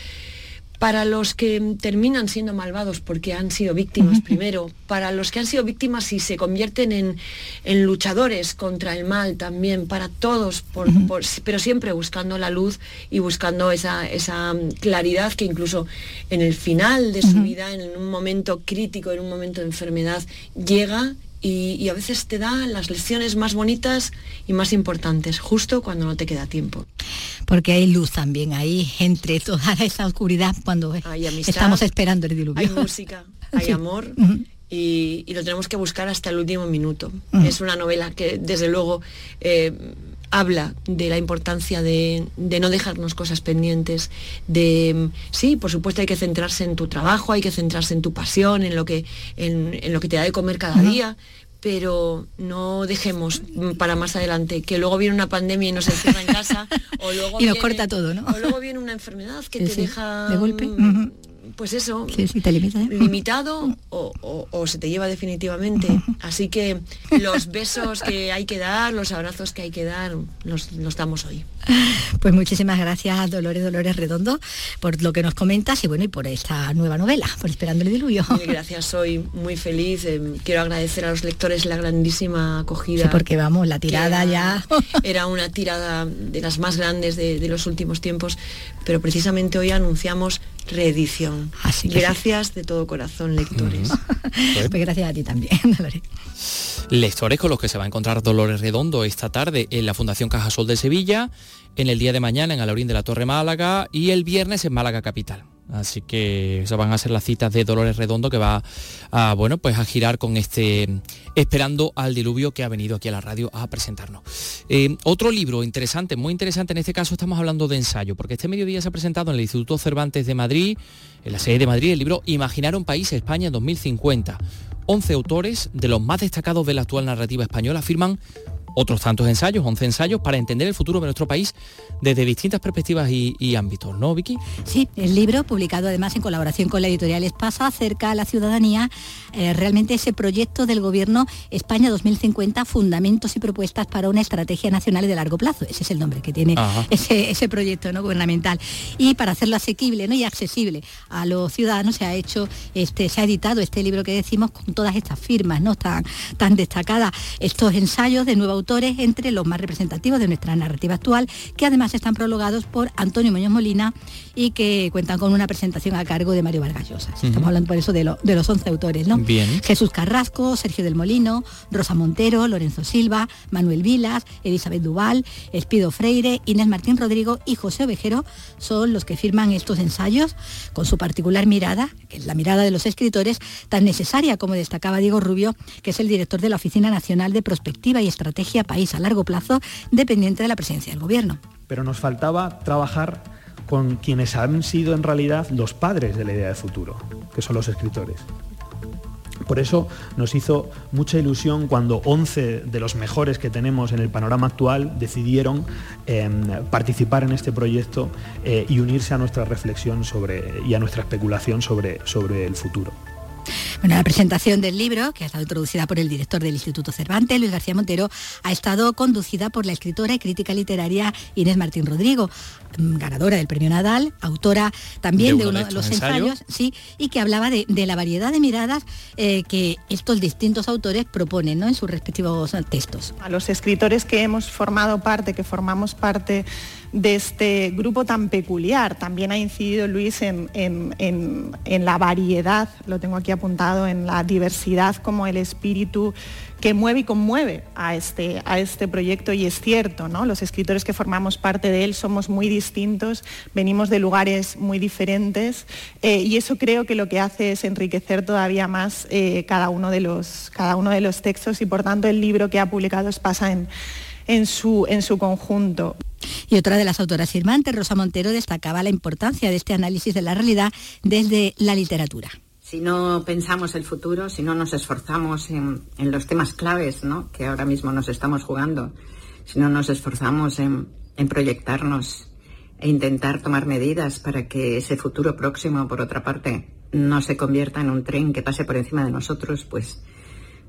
K: para los que terminan siendo malvados porque han sido víctimas primero, para los que han sido víctimas y se convierten en, luchadores contra el mal también, para todos, pero siempre buscando la luz y buscando esa, esa, claridad que incluso en el final de su vida, en un momento crítico, en un momento de enfermedad, llega y, a veces te da las lecciones más bonitas y más importantes, justo cuando no te queda tiempo.
D: Porque hay luz también ahí, entre toda esa oscuridad, cuando estamos esperando el diluvio.
K: Hay música, *laughs* hay amor. y, lo tenemos que buscar hasta el último minuto. Es una novela que, desde luego, eh, habla de la importancia de, no dejarnos cosas pendientes, de sí, por supuesto hay que centrarse en tu trabajo, hay que centrarse en tu pasión, en lo que, en, lo que te da de comer cada día, pero no dejemos para más adelante que luego viene una pandemia y nos encierra en casa *laughs* o luego
D: y nos corta todo, ¿no?
K: O luego viene una enfermedad que te deja
D: de golpe
K: pues eso,
D: ¿eh?
K: limitado o, se te lleva definitivamente. *laughs* Así que los besos que hay que dar, los abrazos que hay que dar, los, los damos hoy.
D: Pues muchísimas gracias Dolores Dolores Redondo por lo que nos comentas y bueno, y por esta nueva novela, por Esperando el Diluvio.
K: gracias, soy muy feliz. Eh, quiero agradecer a los lectores la grandísima acogida.
D: porque vamos, la tirada ya. *laughs*
K: Era una tirada de las más grandes de, de los últimos tiempos, pero precisamente hoy anunciamos reedición. Así gracias de todo corazón, lectores.
D: pues gracias a ti también, *laughs* Dolores.
C: Lectores con los que se va a encontrar Dolores Redondo esta tarde en la Fundación Cajasol de Sevilla, en el día de mañana en Alaurín de la Torre Málaga y el viernes en Málaga Capital. Así que eso van a ser las citas de Dolores Redondo que va a, bueno, pues a girar con este Esperando al diluvio que ha venido aquí a la radio a presentarnos. Eh, otro libro interesante, muy interesante, en este caso estamos hablando de ensayo, porque este mediodía se ha presentado en el Instituto Cervantes de Madrid, en la sede de Madrid, el libro Imaginar un país España 2050. 11 autores de los más destacados de la actual narrativa española afirman otros tantos ensayos, 11 ensayos, para entender el futuro de nuestro país desde distintas perspectivas y, ámbitos, ¿no, Vicky?
D: Sí, el libro, publicado además en colaboración con la editorial Espasa, acerca a la ciudadanía eh, realmente ese proyecto del Gobierno España 2050, Fundamentos y Propuestas para una Estrategia Nacional de Largo Plazo. Ese es el nombre que tiene ese, proyecto ¿no? gubernamental. Y para hacerlo asequible ¿no? y accesible a los ciudadanos se ha hecho, este, se ha editado este libro que decimos con todas estas firmas ¿no? tan, tan destacadas, estos ensayos de nueva autores entre los más representativos de nuestra narrativa actual, que además están prologados por Antonio Muñoz Molina y que cuentan con una presentación a cargo de Mario Vargas Llosa. Estamos hablando por eso de, los 11 autores, ¿no?
C: Bien.
D: Jesús Carrasco, Sergio del Molino, Rosa Montero, Lorenzo Silva, Manuel Vilas, Elizabeth Duval, Espido Freire, Inés Martín Rodrigo y José Ovejero son los que firman estos ensayos con su particular mirada, que es la mirada de los escritores, tan necesaria como destacaba Diego Rubio, que es el director de la Oficina Nacional de Prospectiva y Estrategia país a largo plazo dependiente de la presencia del gobierno.
L: Pero nos faltaba trabajar con quienes han sido en realidad los padres de la idea de futuro, que son los escritores. Por eso nos hizo mucha ilusión cuando 11 de los mejores que tenemos en el panorama actual decidieron em, participar en este proyecto eh, y unirse a nuestra reflexión sobre, y a nuestra especulación sobre, sobre el futuro.
D: Bueno, la presentación del libro, que ha estado introducida por el director del Instituto Cervantes, Luis García Montero, ha estado conducida por la escritora y crítica literaria Inés Martín Rodrigo, mm, ganadora del premio Nadal, autora también de uno de, los ensayos, sí, y que hablaba de, la variedad de miradas eh, que estos distintos autores proponen en sus respectivos textos.
M: A los escritores que hemos formado parte, que formamos parte de este grupo tan peculiar. También ha incidido Luis en, la variedad, lo tengo aquí apuntado, en la diversidad como el espíritu que mueve y conmueve a este, a este proyecto y es cierto, ¿no? Los escritores que formamos parte de él somos muy distintos, venimos de lugares muy diferentes eh, y eso creo que lo que hace es enriquecer todavía más eh, cada, uno de los, cada uno de los textos y por tanto el libro que ha publicado pasa en, en, su, en su conjunto.
D: Y otra de las autoras firmantes, Rosa Montero, destacaba la importancia de este análisis de la realidad desde la literatura.
N: Si no pensamos el futuro, si no nos esforzamos en, los temas claves que ahora mismo nos estamos jugando, si no nos esforzamos en, en proyectarnos e intentar tomar medidas para que ese futuro próximo, por otra parte, no se convierta en un tren que pase por encima de nosotros, pues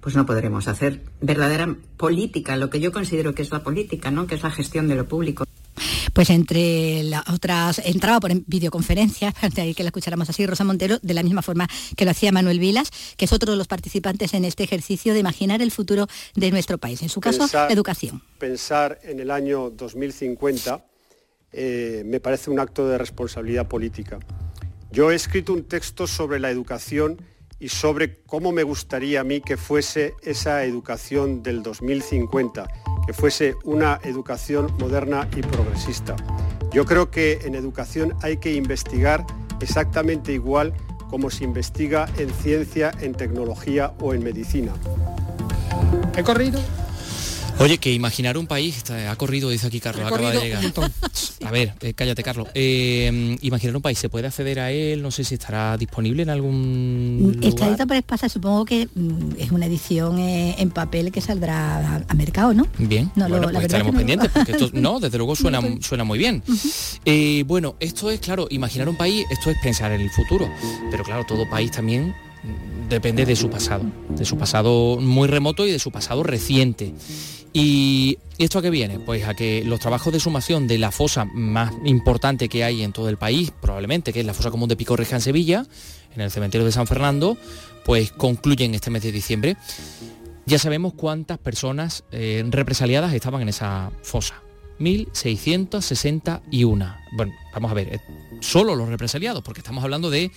N: pues no podremos hacer verdadera política, lo que yo considero que es la política, ¿no? que es la gestión de lo público.
D: Pues entre las otras, entraba por videoconferencias, *laughs* de ahí que la escucháramos así, Rosa Montero, de la misma forma que lo hacía Manuel Vilas, que es otro de los participantes en este ejercicio de imaginar el futuro de nuestro país, en su caso, educación.
O: Pensar en el año 2050 eh, me parece un acto de responsabilidad política. Yo he escrito un texto sobre la educación y sobre cómo me gustaría a mí que fuese esa educación del 2050, que fuese una educación moderna y progresista. Yo creo que en educación hay que investigar exactamente igual como se investiga en ciencia, en tecnología o en medicina.
F: He corrido
C: Oye, que imaginar un país, ha corrido, dice aquí Carlos, acaba de llegar. A ver, eh, cállate Carlos. Eh, imaginar un país, ¿se puede acceder a él? No sé si estará disponible en algún
D: Está editado por Espasa, supongo que mm, es una edición eh, en papel que saldrá a, mercado, ¿no?
C: Bien,
D: no,
C: bueno, pues estaremos pendientes, porque esto, *laughs* no, desde luego suena, suena muy bien. bueno, esto es, claro, imaginar un país, esto es pensar en el futuro, pero claro, todo país también mm, depende de su pasado, de su pasado muy remoto y de su pasado reciente. ¿Y esto a qué viene? Pues a que los trabajos de sumación de la fosa más importante que hay en todo el país, probablemente, que es la fosa común de Pico Reja en Sevilla, en el cementerio de San Fernando, pues concluyen este mes de diciembre. Ya sabemos cuántas personas eh, represaliadas estaban en esa fosa. 1.661. Bueno, vamos a ver, eh, solo los represaliados, porque estamos hablando de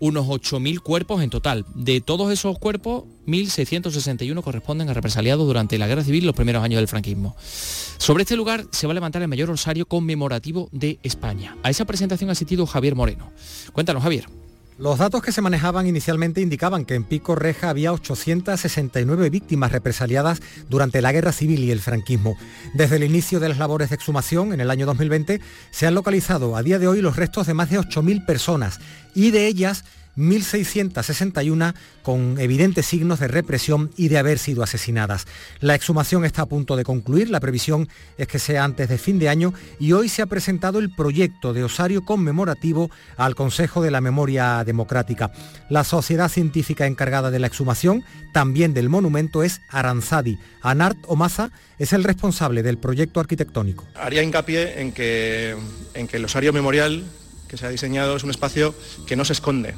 C: unos 8.000 cuerpos en total. De todos esos cuerpos, 1.661 corresponden a represaliados durante la guerra civil los primeros años del franquismo. Sobre este lugar se va a levantar el mayor osario conmemorativo de España. A esa presentación ha asistido Javier Moreno. Cuéntanos, Javier.
P: Los datos que se manejaban inicialmente indicaban que en Pico Reja había 869 víctimas represaliadas durante la guerra civil y el franquismo. Desde el inicio de las labores de exhumación en el año 2020 se han localizado a día de hoy los restos de más de 8.000 personas y de ellas 1.661 con evidentes signos de represión y de haber sido asesinadas. La exhumación está a punto de concluir, la previsión es que sea antes de fin de año y hoy se ha presentado el proyecto de osario conmemorativo al Consejo de la Memoria Democrática. La sociedad científica encargada de la exhumación, también del monumento, es Aranzadi. Anart Omaza es el responsable del proyecto arquitectónico.
Q: Haría hincapié en que, en que el osario memorial que se ha diseñado es un espacio que no se esconde,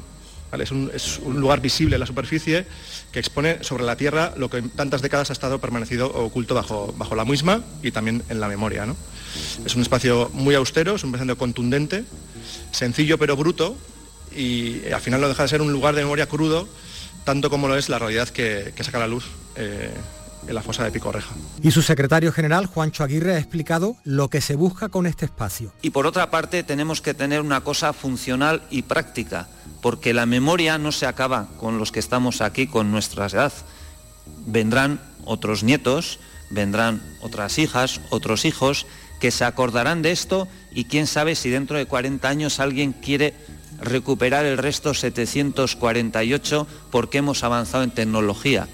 Q: es, un, lugar visible en la superficie que expone sobre la Tierra lo que en tantas décadas ha estado permanecido oculto bajo, la misma y también en la memoria. Es un espacio muy austero, es un espacio contundente, sencillo pero bruto y al final no deja de ser un lugar de memoria crudo tanto como lo es la realidad que, saca la luz eh, en la fosa de Picorreja.
P: Y su secretario general, Juancho Aguirre, ha explicado lo que se busca con este espacio.
R: Y por otra parte, tenemos que tener una cosa funcional y práctica, porque la memoria no se acaba con los que estamos aquí con nuestra edad. Vendrán otros nietos, vendrán otras hijas, otros hijos, que se acordarán de esto y quién sabe si dentro de 40 años alguien quiere recuperar el resto 748 porque hemos avanzado en tecnología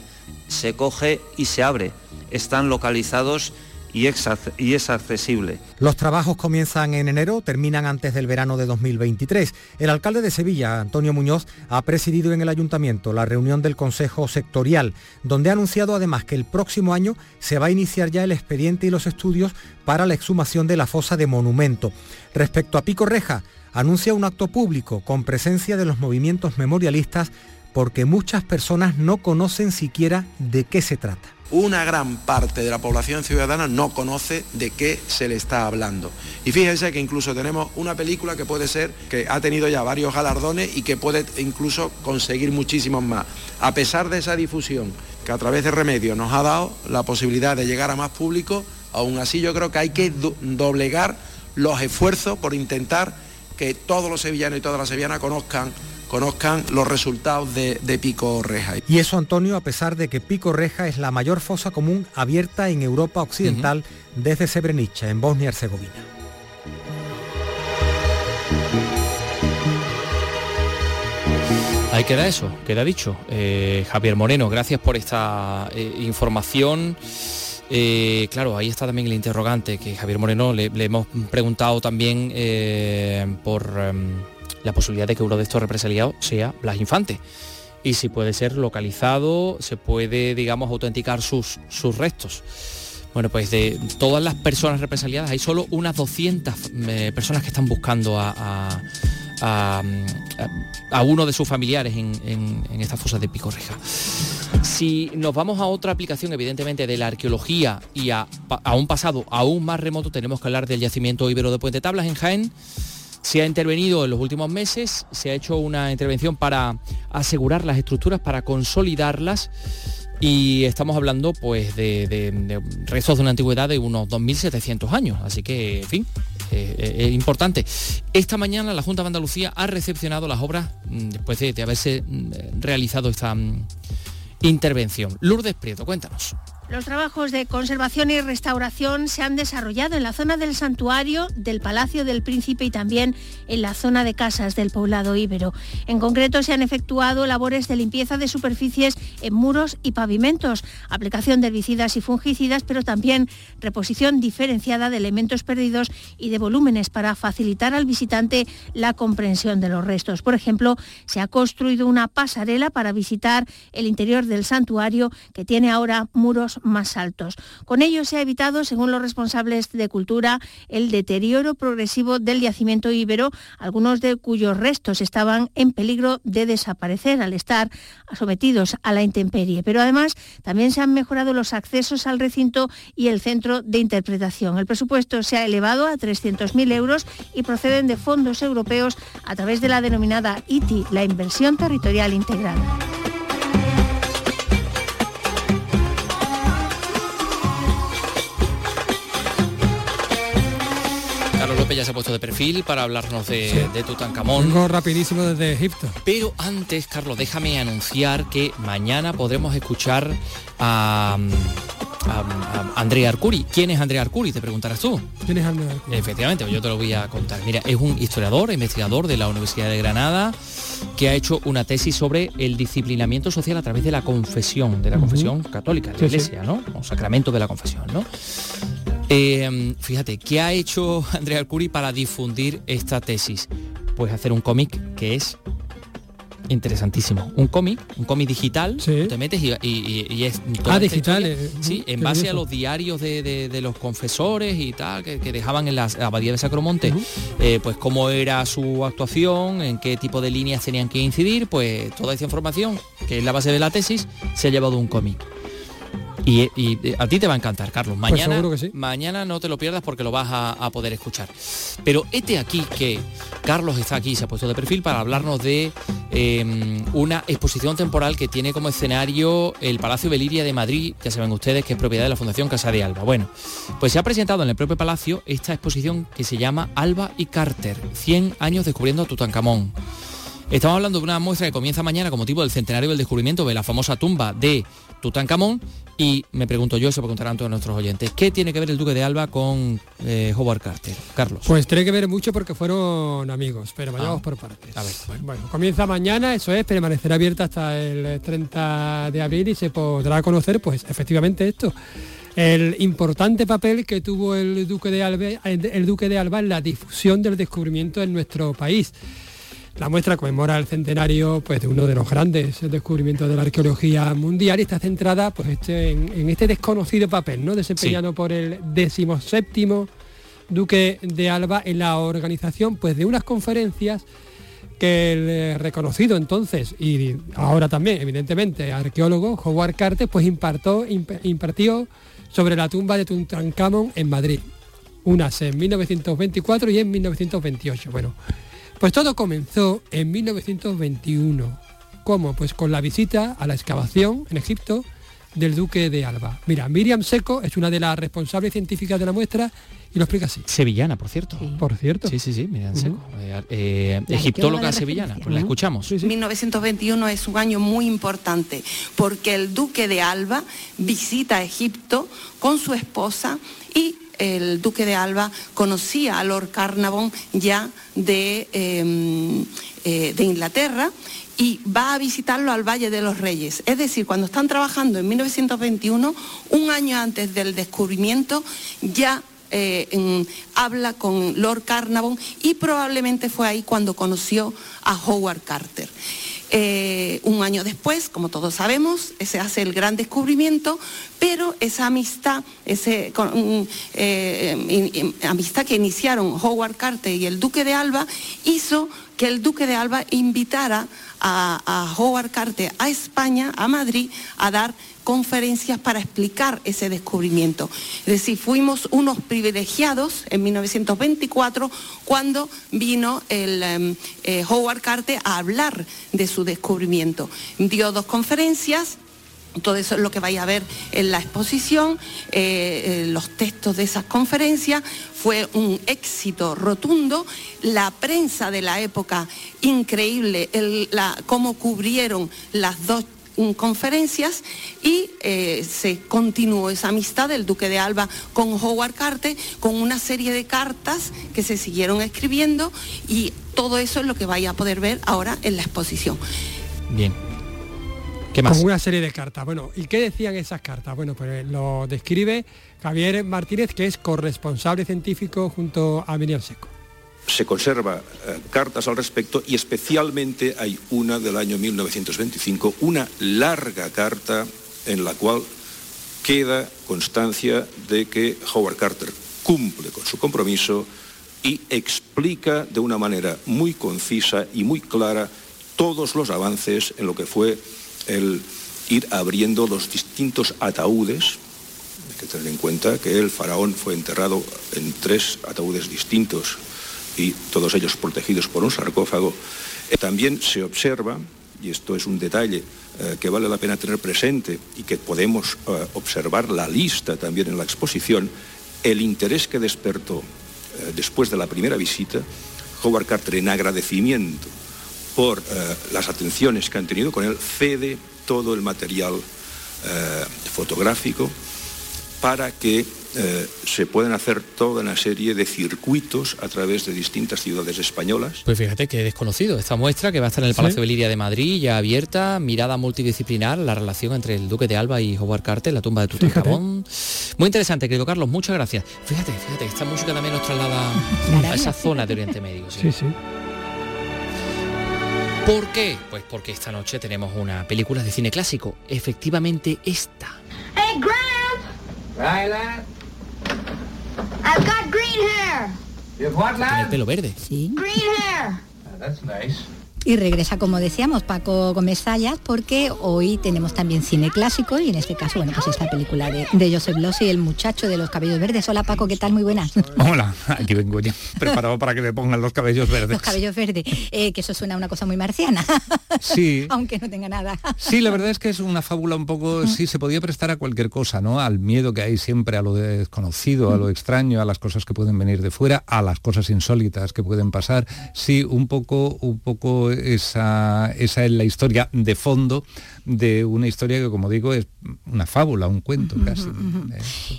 R: se coge y se abre. Están localizados y es, accesible.
P: Los trabajos comienzan en enero, terminan antes del verano de 2023. El alcalde de Sevilla, Antonio Muñoz, ha presidido en el ayuntamiento la reunión del Consejo Sectorial, donde ha anunciado además que el próximo año se va a iniciar ya el expediente y los estudios para la exhumación de la fosa de monumento. Respecto a Pico Reja, anuncia un acto público con presencia de los movimientos memorialistas porque muchas personas no conocen siquiera de qué se trata.
S: Una gran parte de la población ciudadana no conoce de qué se le está hablando. Y fíjense que incluso tenemos una película que puede ser, que ha tenido ya varios galardones y que puede incluso conseguir muchísimos más. A pesar de esa difusión que a través de Remedio nos ha dado la posibilidad de llegar a más público, aún así yo creo que hay que doblegar los esfuerzos por intentar que todos los sevillanos y todas las sevillanas conozcan conozcan los resultados de, Pico Reja.
P: Y eso, Antonio, a pesar de que Pico Reja es la mayor fosa común abierta en Europa Occidental desde Srebrenica, en Bosnia y Herzegovina.
C: Ahí queda eso, queda dicho. Eh, Javier Moreno, gracias por esta eh, información. Eh, claro, ahí está también el interrogante que Javier Moreno le, le hemos preguntado también por em, la posibilidad de que uno de estos represaliados sea Blas Infante. Y si puede ser localizado, se puede, digamos, autenticar sus, sus restos. Bueno, pues de todas las personas represaliadas hay solo unas 200 eh, personas que están buscando a, a, uno de sus familiares en, estas fosas de Picorreja. Si nos vamos a otra aplicación, evidentemente, de la arqueología y a, a un pasado aún más remoto, tenemos que hablar del yacimiento ibero de Puente Tablas en Jaén se ha intervenido en los últimos meses, se ha hecho una intervención para asegurar las estructuras, para consolidarlas y estamos hablando pues de, restos de una antigüedad de unos 2.700 años, así que, en fin, eh, eh, es importante. Esta mañana la Junta de Andalucía ha recepcionado las obras mm, después de, haberse mm, realizado esta mm, intervención. Lourdes Prieto, cuéntanos.
T: Los trabajos de conservación y restauración se han desarrollado en la zona del santuario, del Palacio del Príncipe y también en la zona de casas del poblado íbero. En concreto se han efectuado labores de limpieza de superficies en muros y pavimentos, aplicación de herbicidas y fungicidas, pero también reposición diferenciada de elementos perdidos y de volúmenes para facilitar al visitante la comprensión de los restos. Por ejemplo, se ha construido una pasarela para visitar el interior del santuario que tiene ahora muros más altos. Con ello se ha evitado, según los responsables de cultura, el deterioro progresivo del yacimiento íbero, algunos de cuyos restos estaban en peligro de desaparecer al estar sometidos a la intemperie. Pero además también se han mejorado los accesos al recinto y el centro de interpretación. El presupuesto se ha elevado a 300.000 euros y proceden de fondos europeos a través de la denominada ITI, la inversión territorial integrada.
C: López ya se ha puesto de perfil para hablarnos de, de Tutankamón.
F: Vengo rapidísimo desde Egipto.
C: Pero antes, Carlos, déjame anunciar que mañana podremos escuchar a, a- a Andrea Arcuri. ¿Quién es Andrea Arcuri? Te preguntarás tú.
F: ¿Quién es Andrea Arcuri?
C: Efectivamente, yo te lo voy a contar. Mira, es un historiador, investigador de la Universidad de Granada que ha hecho una tesis sobre el disciplinamiento social a través de la confesión, de la confesión católica, de la
F: Sí, sí.
C: iglesia, ¿no? O sacramento de la confesión, ¿no? Eh, fíjate, ¿qué ha hecho *laughs* Andrea Arcuri para difundir esta tesis? Pues hacer un cómic que es interesantísimo. Un cómic, un cómic digital, te metes y, y- y es toda
F: Ah, digital,
C: historia,
F: eh,
C: sí, en base a los diarios de, de- de los confesores y tal, que, que dejaban en la abadía de Sacromonte, eh, pues cómo era su actuación, en qué tipo de líneas tenían que incidir, pues toda esa información, que es la base de la tesis, se ha llevado un cómic. Y, y, eh, a ti te va a encantar, Carlos.
F: Pues
C: Mañana,
F: sí.
C: mañana no te lo pierdas porque lo vas a, a poder escuchar. Pero este aquí que Carlos está aquí, se ha puesto de perfil para hablarnos de eh, una exposición temporal que tiene como escenario el Palacio Beliria de Madrid, ya saben ustedes que es propiedad de la Fundación Casa de Alba. Bueno, pues se ha presentado en el propio palacio esta exposición que se llama Alba y Carter, 100 años descubriendo a Tutankamón. Estamos hablando de una muestra que comienza mañana con motivo del centenario del descubrimiento de la famosa tumba de Tutankamón y me pregunto yo, se preguntarán todos nuestros oyentes, ¿qué tiene que ver el Duque de Alba con eh, Howard Carter? Carlos.
F: Pues tiene que ver mucho porque fueron amigos, pero vayamos
C: Ah.
F: por partes.
C: A ver,
F: Bueno, comienza mañana, eso es, permanecerá abierta hasta el 30 de abril y se podrá conocer, pues efectivamente esto, el importante papel que tuvo el Duque de Alba, el Duque de Alba en la difusión del descubrimiento en nuestro país. La muestra conmemora el centenario pues, de uno de los grandes descubrimientos de la arqueología mundial y está centrada pues, este, en, en este desconocido papel, ¿no? desempeñado por el decimoséptimo Duque de Alba en la organización pues, de unas conferencias que el eh, reconocido entonces y ahora también evidentemente arqueólogo Howard Carter pues impartó, imp- impartió sobre la tumba de Tutankamón en Madrid. Unas en 1924 y en 1928. Bueno, pues todo comenzó en 1921. ¿Cómo? Pues con la visita a la excavación en Egipto del duque de Alba. Mira, Miriam Seco es una de las responsables científicas de la muestra y lo explica así.
C: Sevillana, por cierto.
F: Por cierto.
C: Sí, sí, sí, Miriam. Seco. Eh, eh, egiptóloga sevillana, pues la escuchamos.
U: 1921 es un año muy importante porque el duque de Alba visita Egipto con su esposa y el duque de Alba conocía a Lord Carnarvon ya de, eh, eh, de Inglaterra y va a visitarlo al Valle de los Reyes. Es decir, cuando están trabajando en 1921, un año antes del descubrimiento, ya eh, habla con Lord Carnarvon y probablemente fue ahí cuando conoció a Howard Carter. Eh, un año después, como todos sabemos, se hace el gran descubrimiento, pero esa amistad, mm, eh, amistad que iniciaron Howard Carter y el Duque de Alba hizo que el Duque de Alba invitara a, a Howard Carter a España, a Madrid, a dar conferencias para explicar ese descubrimiento. Es decir, fuimos unos privilegiados en 1924 cuando vino el em, eh, Howard Carter a hablar de su descubrimiento. Dio dos conferencias, todo eso es lo que vais a ver en la exposición, eh, eh, los textos de esas conferencias. Fue un éxito rotundo. La prensa de la época, increíble, la- cómo cubrieron las dos conferencias y eh, se continuó esa amistad del Duque de Alba con Howard Carter, con una serie de cartas que se siguieron escribiendo y todo eso es lo que vais a poder ver ahora en la exposición.
C: Bien. ¿Qué más?
F: Con una serie de cartas. Bueno, ¿y qué decían esas cartas? Bueno, pues lo describe Javier Martínez, que es corresponsable científico junto a Miriam Seco.
V: Se conserva eh, cartas al respecto y especialmente hay una del año 1925, una larga carta en la cual queda constancia de que Howard Carter cumple con su compromiso y explica de una manera muy concisa y muy clara todos los avances en lo que fue el ir abriendo los distintos ataúdes. Hay que tener en cuenta que el faraón fue enterrado en tres ataúdes distintos y todos ellos protegidos por un sarcófago. También se observa, y esto es un detalle eh, que vale la pena tener presente y que podemos eh, observar la lista también en la exposición, el interés que despertó eh, después de la primera visita Howard Carter en agradecimiento por las atenciones que han tenido con él, cede todo el material fotográfico para que eh, se pueden hacer toda una serie de circuitos a través de distintas ciudades españolas.
C: Pues fíjate que desconocido esta muestra que va a estar en el Palacio de Liria de Madrid, ya abierta, mirada multidisciplinar, la relación entre el Duque de Alba y Howard Carter, la tumba de Tutankamón. Muy interesante, querido Carlos, muchas gracias. Fíjate, fíjate, esta música también nos traslada a esa zona de Oriente Medio.
F: Sí, sí.
C: ¿Por qué? Pues porque esta noche tenemos una película de cine clásico, efectivamente esta.
W: Hey, I've got green hair.
C: You what, Tiene el pelo verde.
D: Sí.
W: Green hair.
V: That's nice.
D: Y regresa, como decíamos, Paco Gómez Sayas, porque hoy tenemos también cine clásico y en este caso, bueno, pues esta película de, de Joseph Lossi, El muchacho de los cabellos verdes. Hola Paco, ¿qué tal? Muy buenas.
X: Hola, aquí vengo yo, preparado para que me pongan los cabellos verdes.
D: Los cabellos verdes, eh, que eso suena a una cosa muy marciana.
X: Sí. *laughs*
D: Aunque no tenga nada.
X: Sí, la verdad es que es una fábula un poco, sí, se podía prestar a cualquier cosa, ¿no? Al miedo que hay siempre, a lo desconocido, a lo extraño, a las cosas que pueden venir de fuera, a las cosas insólitas que pueden pasar. Sí, un poco, un poco esa esa, es la historia de fondo de una historia que, como digo, es una fábula, un cuento casi.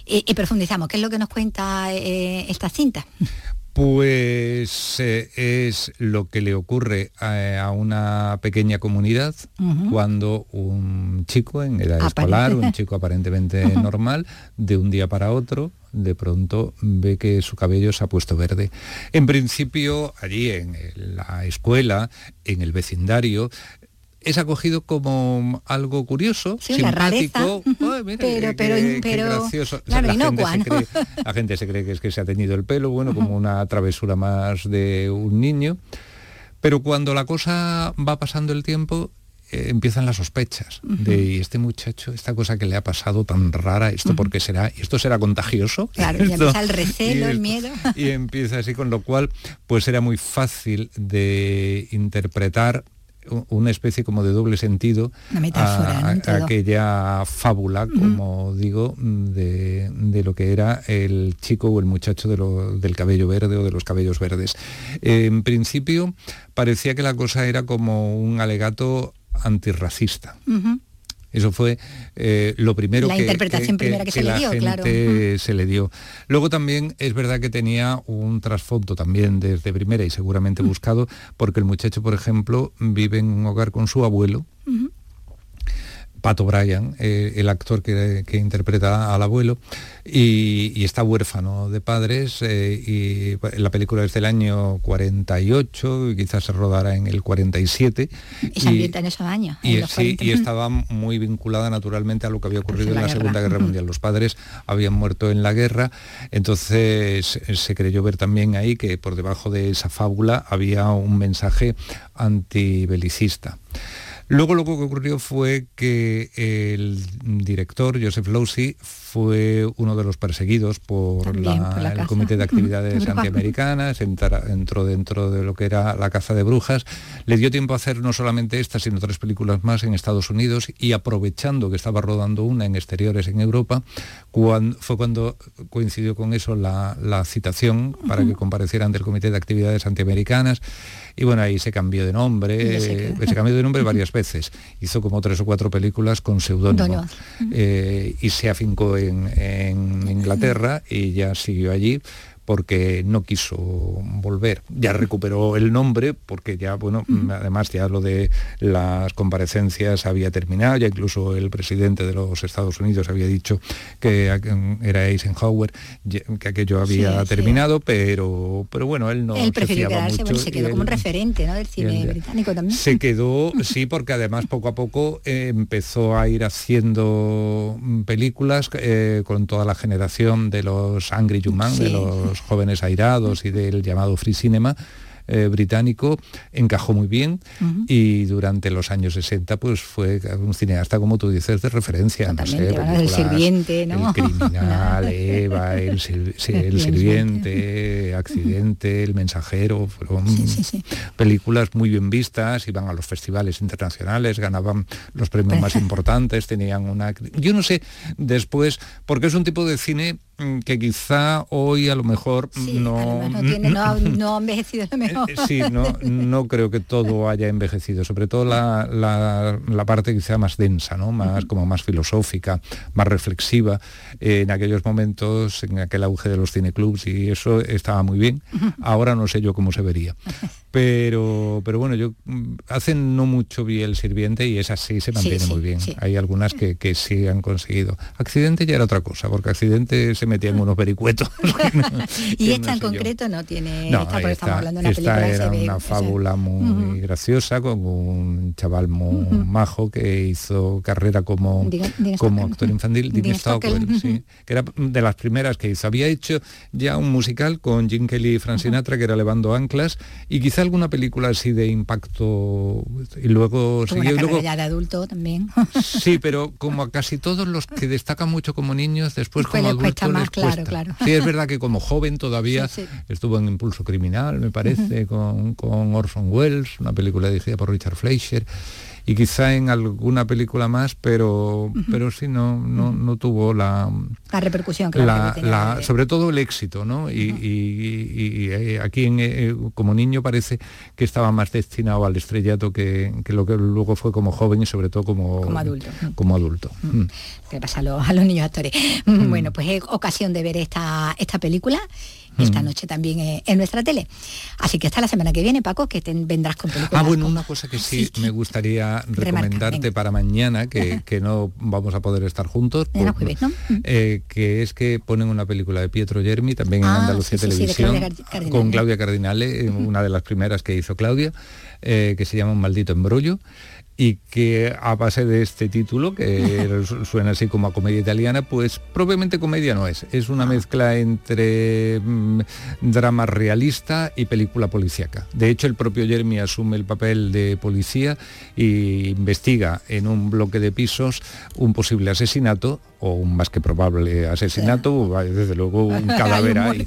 D: y, profundizamos, ¿qué es lo que nos cuenta eh, esta cinta?
X: Pues eh, es lo que le ocurre a, una pequeña comunidad cuando un chico en edad escolar, un chico aparentemente *laughs* normal, de un día para otro, de pronto ve que su cabello se ha puesto verde. En principio, allí en la escuela, en el vecindario, es acogido como algo curioso, simpático,
D: pero, pero,
X: gracioso. la, gente se cree, que es que se ha teñido el pelo, bueno, como una travesura más de un niño. Pero cuando la cosa va pasando el tiempo, eh, empiezan las sospechas de este muchacho, esta cosa que le ha pasado tan rara, esto porque será, esto será contagioso.
D: Claro, y empieza el *laughs* recelo, el miedo.
X: Y empieza así, con lo cual, pues era muy fácil de interpretar una especie como de doble sentido
D: a,
X: aquella fábula, como digo, de, lo que era el chico o el muchacho del cabello verde o de los cabellos verdes. en principio parecía que la cosa era como un alegato antirracista. Eso fue eh, lo primero
D: la
X: que,
D: interpretación primera que, se le dio, claro.
X: se le dio. Luego también es verdad que tenía un trasfondo también desde primera y seguramente buscado, porque el muchacho, por ejemplo, vive en un hogar con su abuelo. Pato Bryan, eh, el actor que, interpreta al abuelo, y, está huérfano de padres, eh, y la película es del año 48, y quizás se rodara en el 47.
D: Y se ambienta en esos años.
X: Y, y estaba muy vinculada naturalmente a lo que había ocurrido en la, Segunda Guerra Mundial. Los padres habían muerto en la guerra, entonces se creyó ver también ahí que por debajo de esa fábula había un mensaje antibelicista. Luego lo que ocurrió fue que el director, Joseph Losey, fue uno de los perseguidos por, el Comité de *laughs* Actividades Antiamericanas, entró dentro de lo que era la caza de brujas, le dio tiempo a hacer no solamente esta, sino tres películas más en Estados Unidos y aprovechando que estaba rodando una en exteriores en Europa, fue cuando coincidió con eso la, citación para que comparecieran del Comité de Actividades Antiamericanas. Y bueno, ahí se cambió de nombre, se, cambió de nombre *laughs* varias veces, hizo como tres o cuatro películas con seudónimo eh, y se afincó en, Inglaterra y ya siguió allí porque no quiso volver. Ya recuperó el nombre porque ya, bueno, además ya lo de las comparecencias había terminado, ya incluso el presidente de los Estados Unidos había dicho que era Eisenhower, que aquello había terminado, pero pero bueno, él no
D: él prefirió quedarse, bueno, se quedó como un referente ¿no? del cine británico también.
X: Se quedó, sí, porque además poco a poco eh, empezó a ir haciendo mm, películas eh, con toda la generación de los Angry Young de los jóvenes airados y del llamado Free Cinema eh, británico encajó muy bien y durante los años 60 pues fue un cineasta como tú dices de referencia no sé,
D: el sirviente ¿no?
X: el criminal Eva el, sirviente. Accidente el mensajero fueron películas muy bien vistas iban a los festivales internacionales ganaban los premios más importantes tenían una yo no sé después porque es un tipo de cine que quizá hoy a lo mejor no,
D: no, ha envejecido lo mejor.
X: Eh, sí, no, no creo que todo haya envejecido, sobre todo la, la, parte quizá más densa, ¿no? más, como más filosófica, más reflexiva. en aquellos momentos, en aquel auge de los cineclubs y eso estaba muy bien. Ahora no sé yo cómo se vería. *laughs* Pero, pero bueno, yo mm, hacen no mucho bien el sirviente y esa sí se mantiene muy bien. Hay algunas que, que, sí han conseguido. Accidente ya era otra cosa, porque accidente se metía en unos vericuetos. *laughs* *laughs*
D: y esta en concreto no tiene. No, esta, estamos hablando de una
X: esta era una fábula muy graciosa con un chaval muy majo que hizo carrera como, como actor infantil, Dean Stockwell, sí, que era de las primeras que hizo. Había hecho ya un musical con Jim Kelly y Frank Sinatra, que era Levando Anclas, y quizá alguna película así de impacto y luego
D: siguió, y luego ya de adulto también.
X: Sí, pero como a casi todos los que destacan mucho como niños, después como adultos
D: más, claro, claro.
X: Sí, es verdad que como joven todavía estuvo en Impulso Criminal, me parece, con, con Orson Welles, una película dirigida por Richard Fleischer y quizá en alguna película más, pero, pero sí no, no, tuvo la,
D: la repercusión,
X: la, sobre todo el éxito, ¿no? Y, eh, aquí en, eh, como niño parece que estaba más destinado al estrellato que, lo que luego fue como joven y sobre todo como,
D: como adulto.
X: Como adulto.
D: Mm. ¿Qué pasa a los, a los niños actores? *laughs* Bueno, pues es ocasión de ver esta, esta película esta noche también en nuestra tele. Así que hasta la semana que viene, Paco, que te vendrás con películas.
X: Ah, bueno, una cosa que sí, me gustaría recomendarte para mañana, que, no vamos a poder estar juntos, eh, que es que ponen una película de Pietro Germi, también en ah, Andalucía Televisión, con Claudia Cardinale, una de las primeras que hizo Claudia, eh, que se llama Un maldito embrollo y que a base de este título, que *laughs* suena así como a comedia italiana, pues probablemente comedia no es. Es una mezcla entre mm, drama realista y película policíaca. De hecho, el propio Jeremy asume el papel de policía e investiga en un bloque de pisos un posible asesinato o un más que probable asesinato, desde luego un *laughs* cadáver ahí.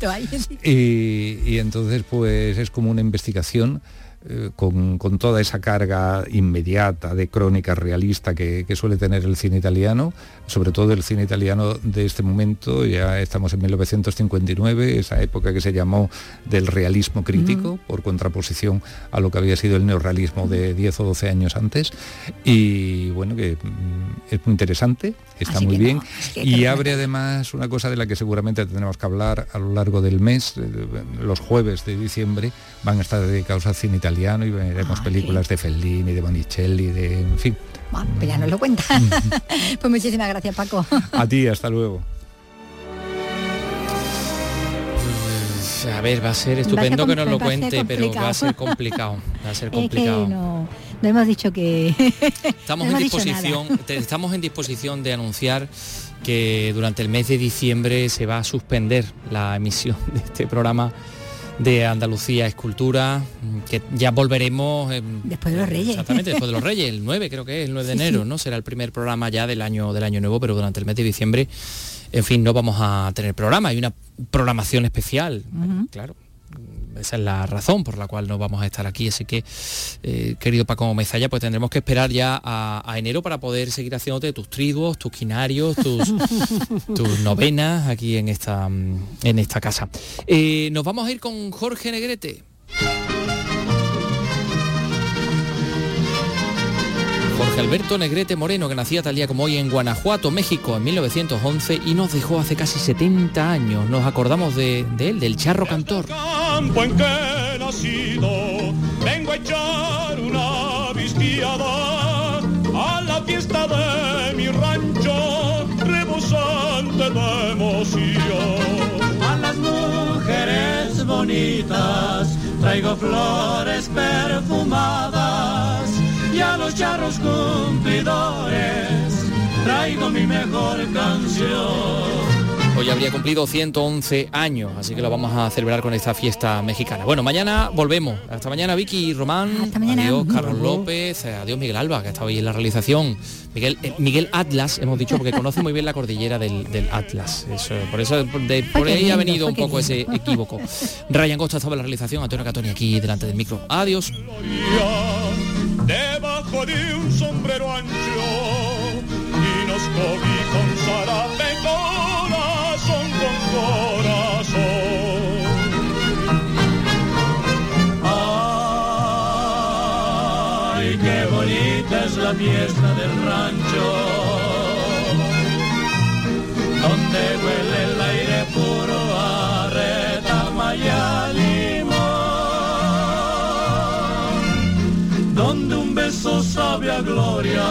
X: Y, y entonces pues es como una investigación eh, con, toda esa carga inmediata de crónica realista que, suele tener el cine italiano, sobre todo el cine italiano de este momento, ya estamos en 1959, esa época que se llamó del realismo crítico, por contraposición a lo que había sido el neorrealismo de 10 o 12 años antes, y bueno, que mm, es muy interesante, está muy bien, y abre además una cosa de la que seguramente tendremos que hablar a lo largo del mes, eh, los jueves de diciembre van a estar dedicados al cine italiano y veremos ah, películas de Fellini, de Bonicelli, de en fin.
D: Bueno, pues ya nos lo cuenta. *laughs* pues muchísimas gracias, Paco.
X: A ti, hasta luego.
C: Pues, a ver, va a ser estupendo que nos lo cuente, pero va a ser complicado. Va a ser *laughs* complicado.
D: no, hemos dicho que. *laughs*
C: Estamos en disposición, estamos en disposición de anunciar que durante el mes de diciembre se va a suspender la emisión de este programa de Andalucía Escultura, que ya volveremos...
D: después de los Reyes.
C: Exactamente, después de los Reyes, el 9 creo que es, el 9 de enero, ¿no? Será el primer programa ya del año, del año nuevo, pero durante el mes de diciembre, en fin, no vamos a tener programa, hay una programación especial, claro, esa es la razón por la cual no vamos a estar aquí. Así que, eh, querido Paco Mezalla, pues tendremos que esperar ya a, enero para poder seguir haciéndote tus triduos, tus quinarios, tus, *laughs* tus novenas aquí en esta, en esta casa. Eh, nos vamos a ir con Jorge Negrete. Jorge Alberto Negrete Moreno, que nacía tal día como hoy en Guanajuato, México, en 1911 y nos dejó hace casi 70 años. Nos acordamos de, de él, del charro cantor.
Y: Campo en que nacido, vengo a echar una vistiada a la fiesta de mi rancho, rebosante de emoción.
Z: A las mujeres bonitas traigo flores perfumadas y a los charros cumplidores traigo mi mejor canción.
C: Hoy habría cumplido 111 años, así que lo vamos a celebrar con esta fiesta mexicana. Bueno, mañana volvemos. Hasta mañana Vicky y Román. Adiós Carlos López. eh, Adiós Miguel Alba, que ha estado ahí en la realización. Miguel, eh, Miguel Atlas, hemos dicho, porque conoce muy bien la cordillera del, del Atlas. Eso, por eso de- por ahí ha venido un poco ese equívoco. *laughs* Ryan Costa estaba en la realización, Antonio Catoni aquí delante del micro. Adiós.
Y: debajo de un sombrero ancho y nos corazón.
Z: Ay, qué bonita es la fiesta del rancho, donde huele el aire puro a retama y limón, donde un beso sabe a gloria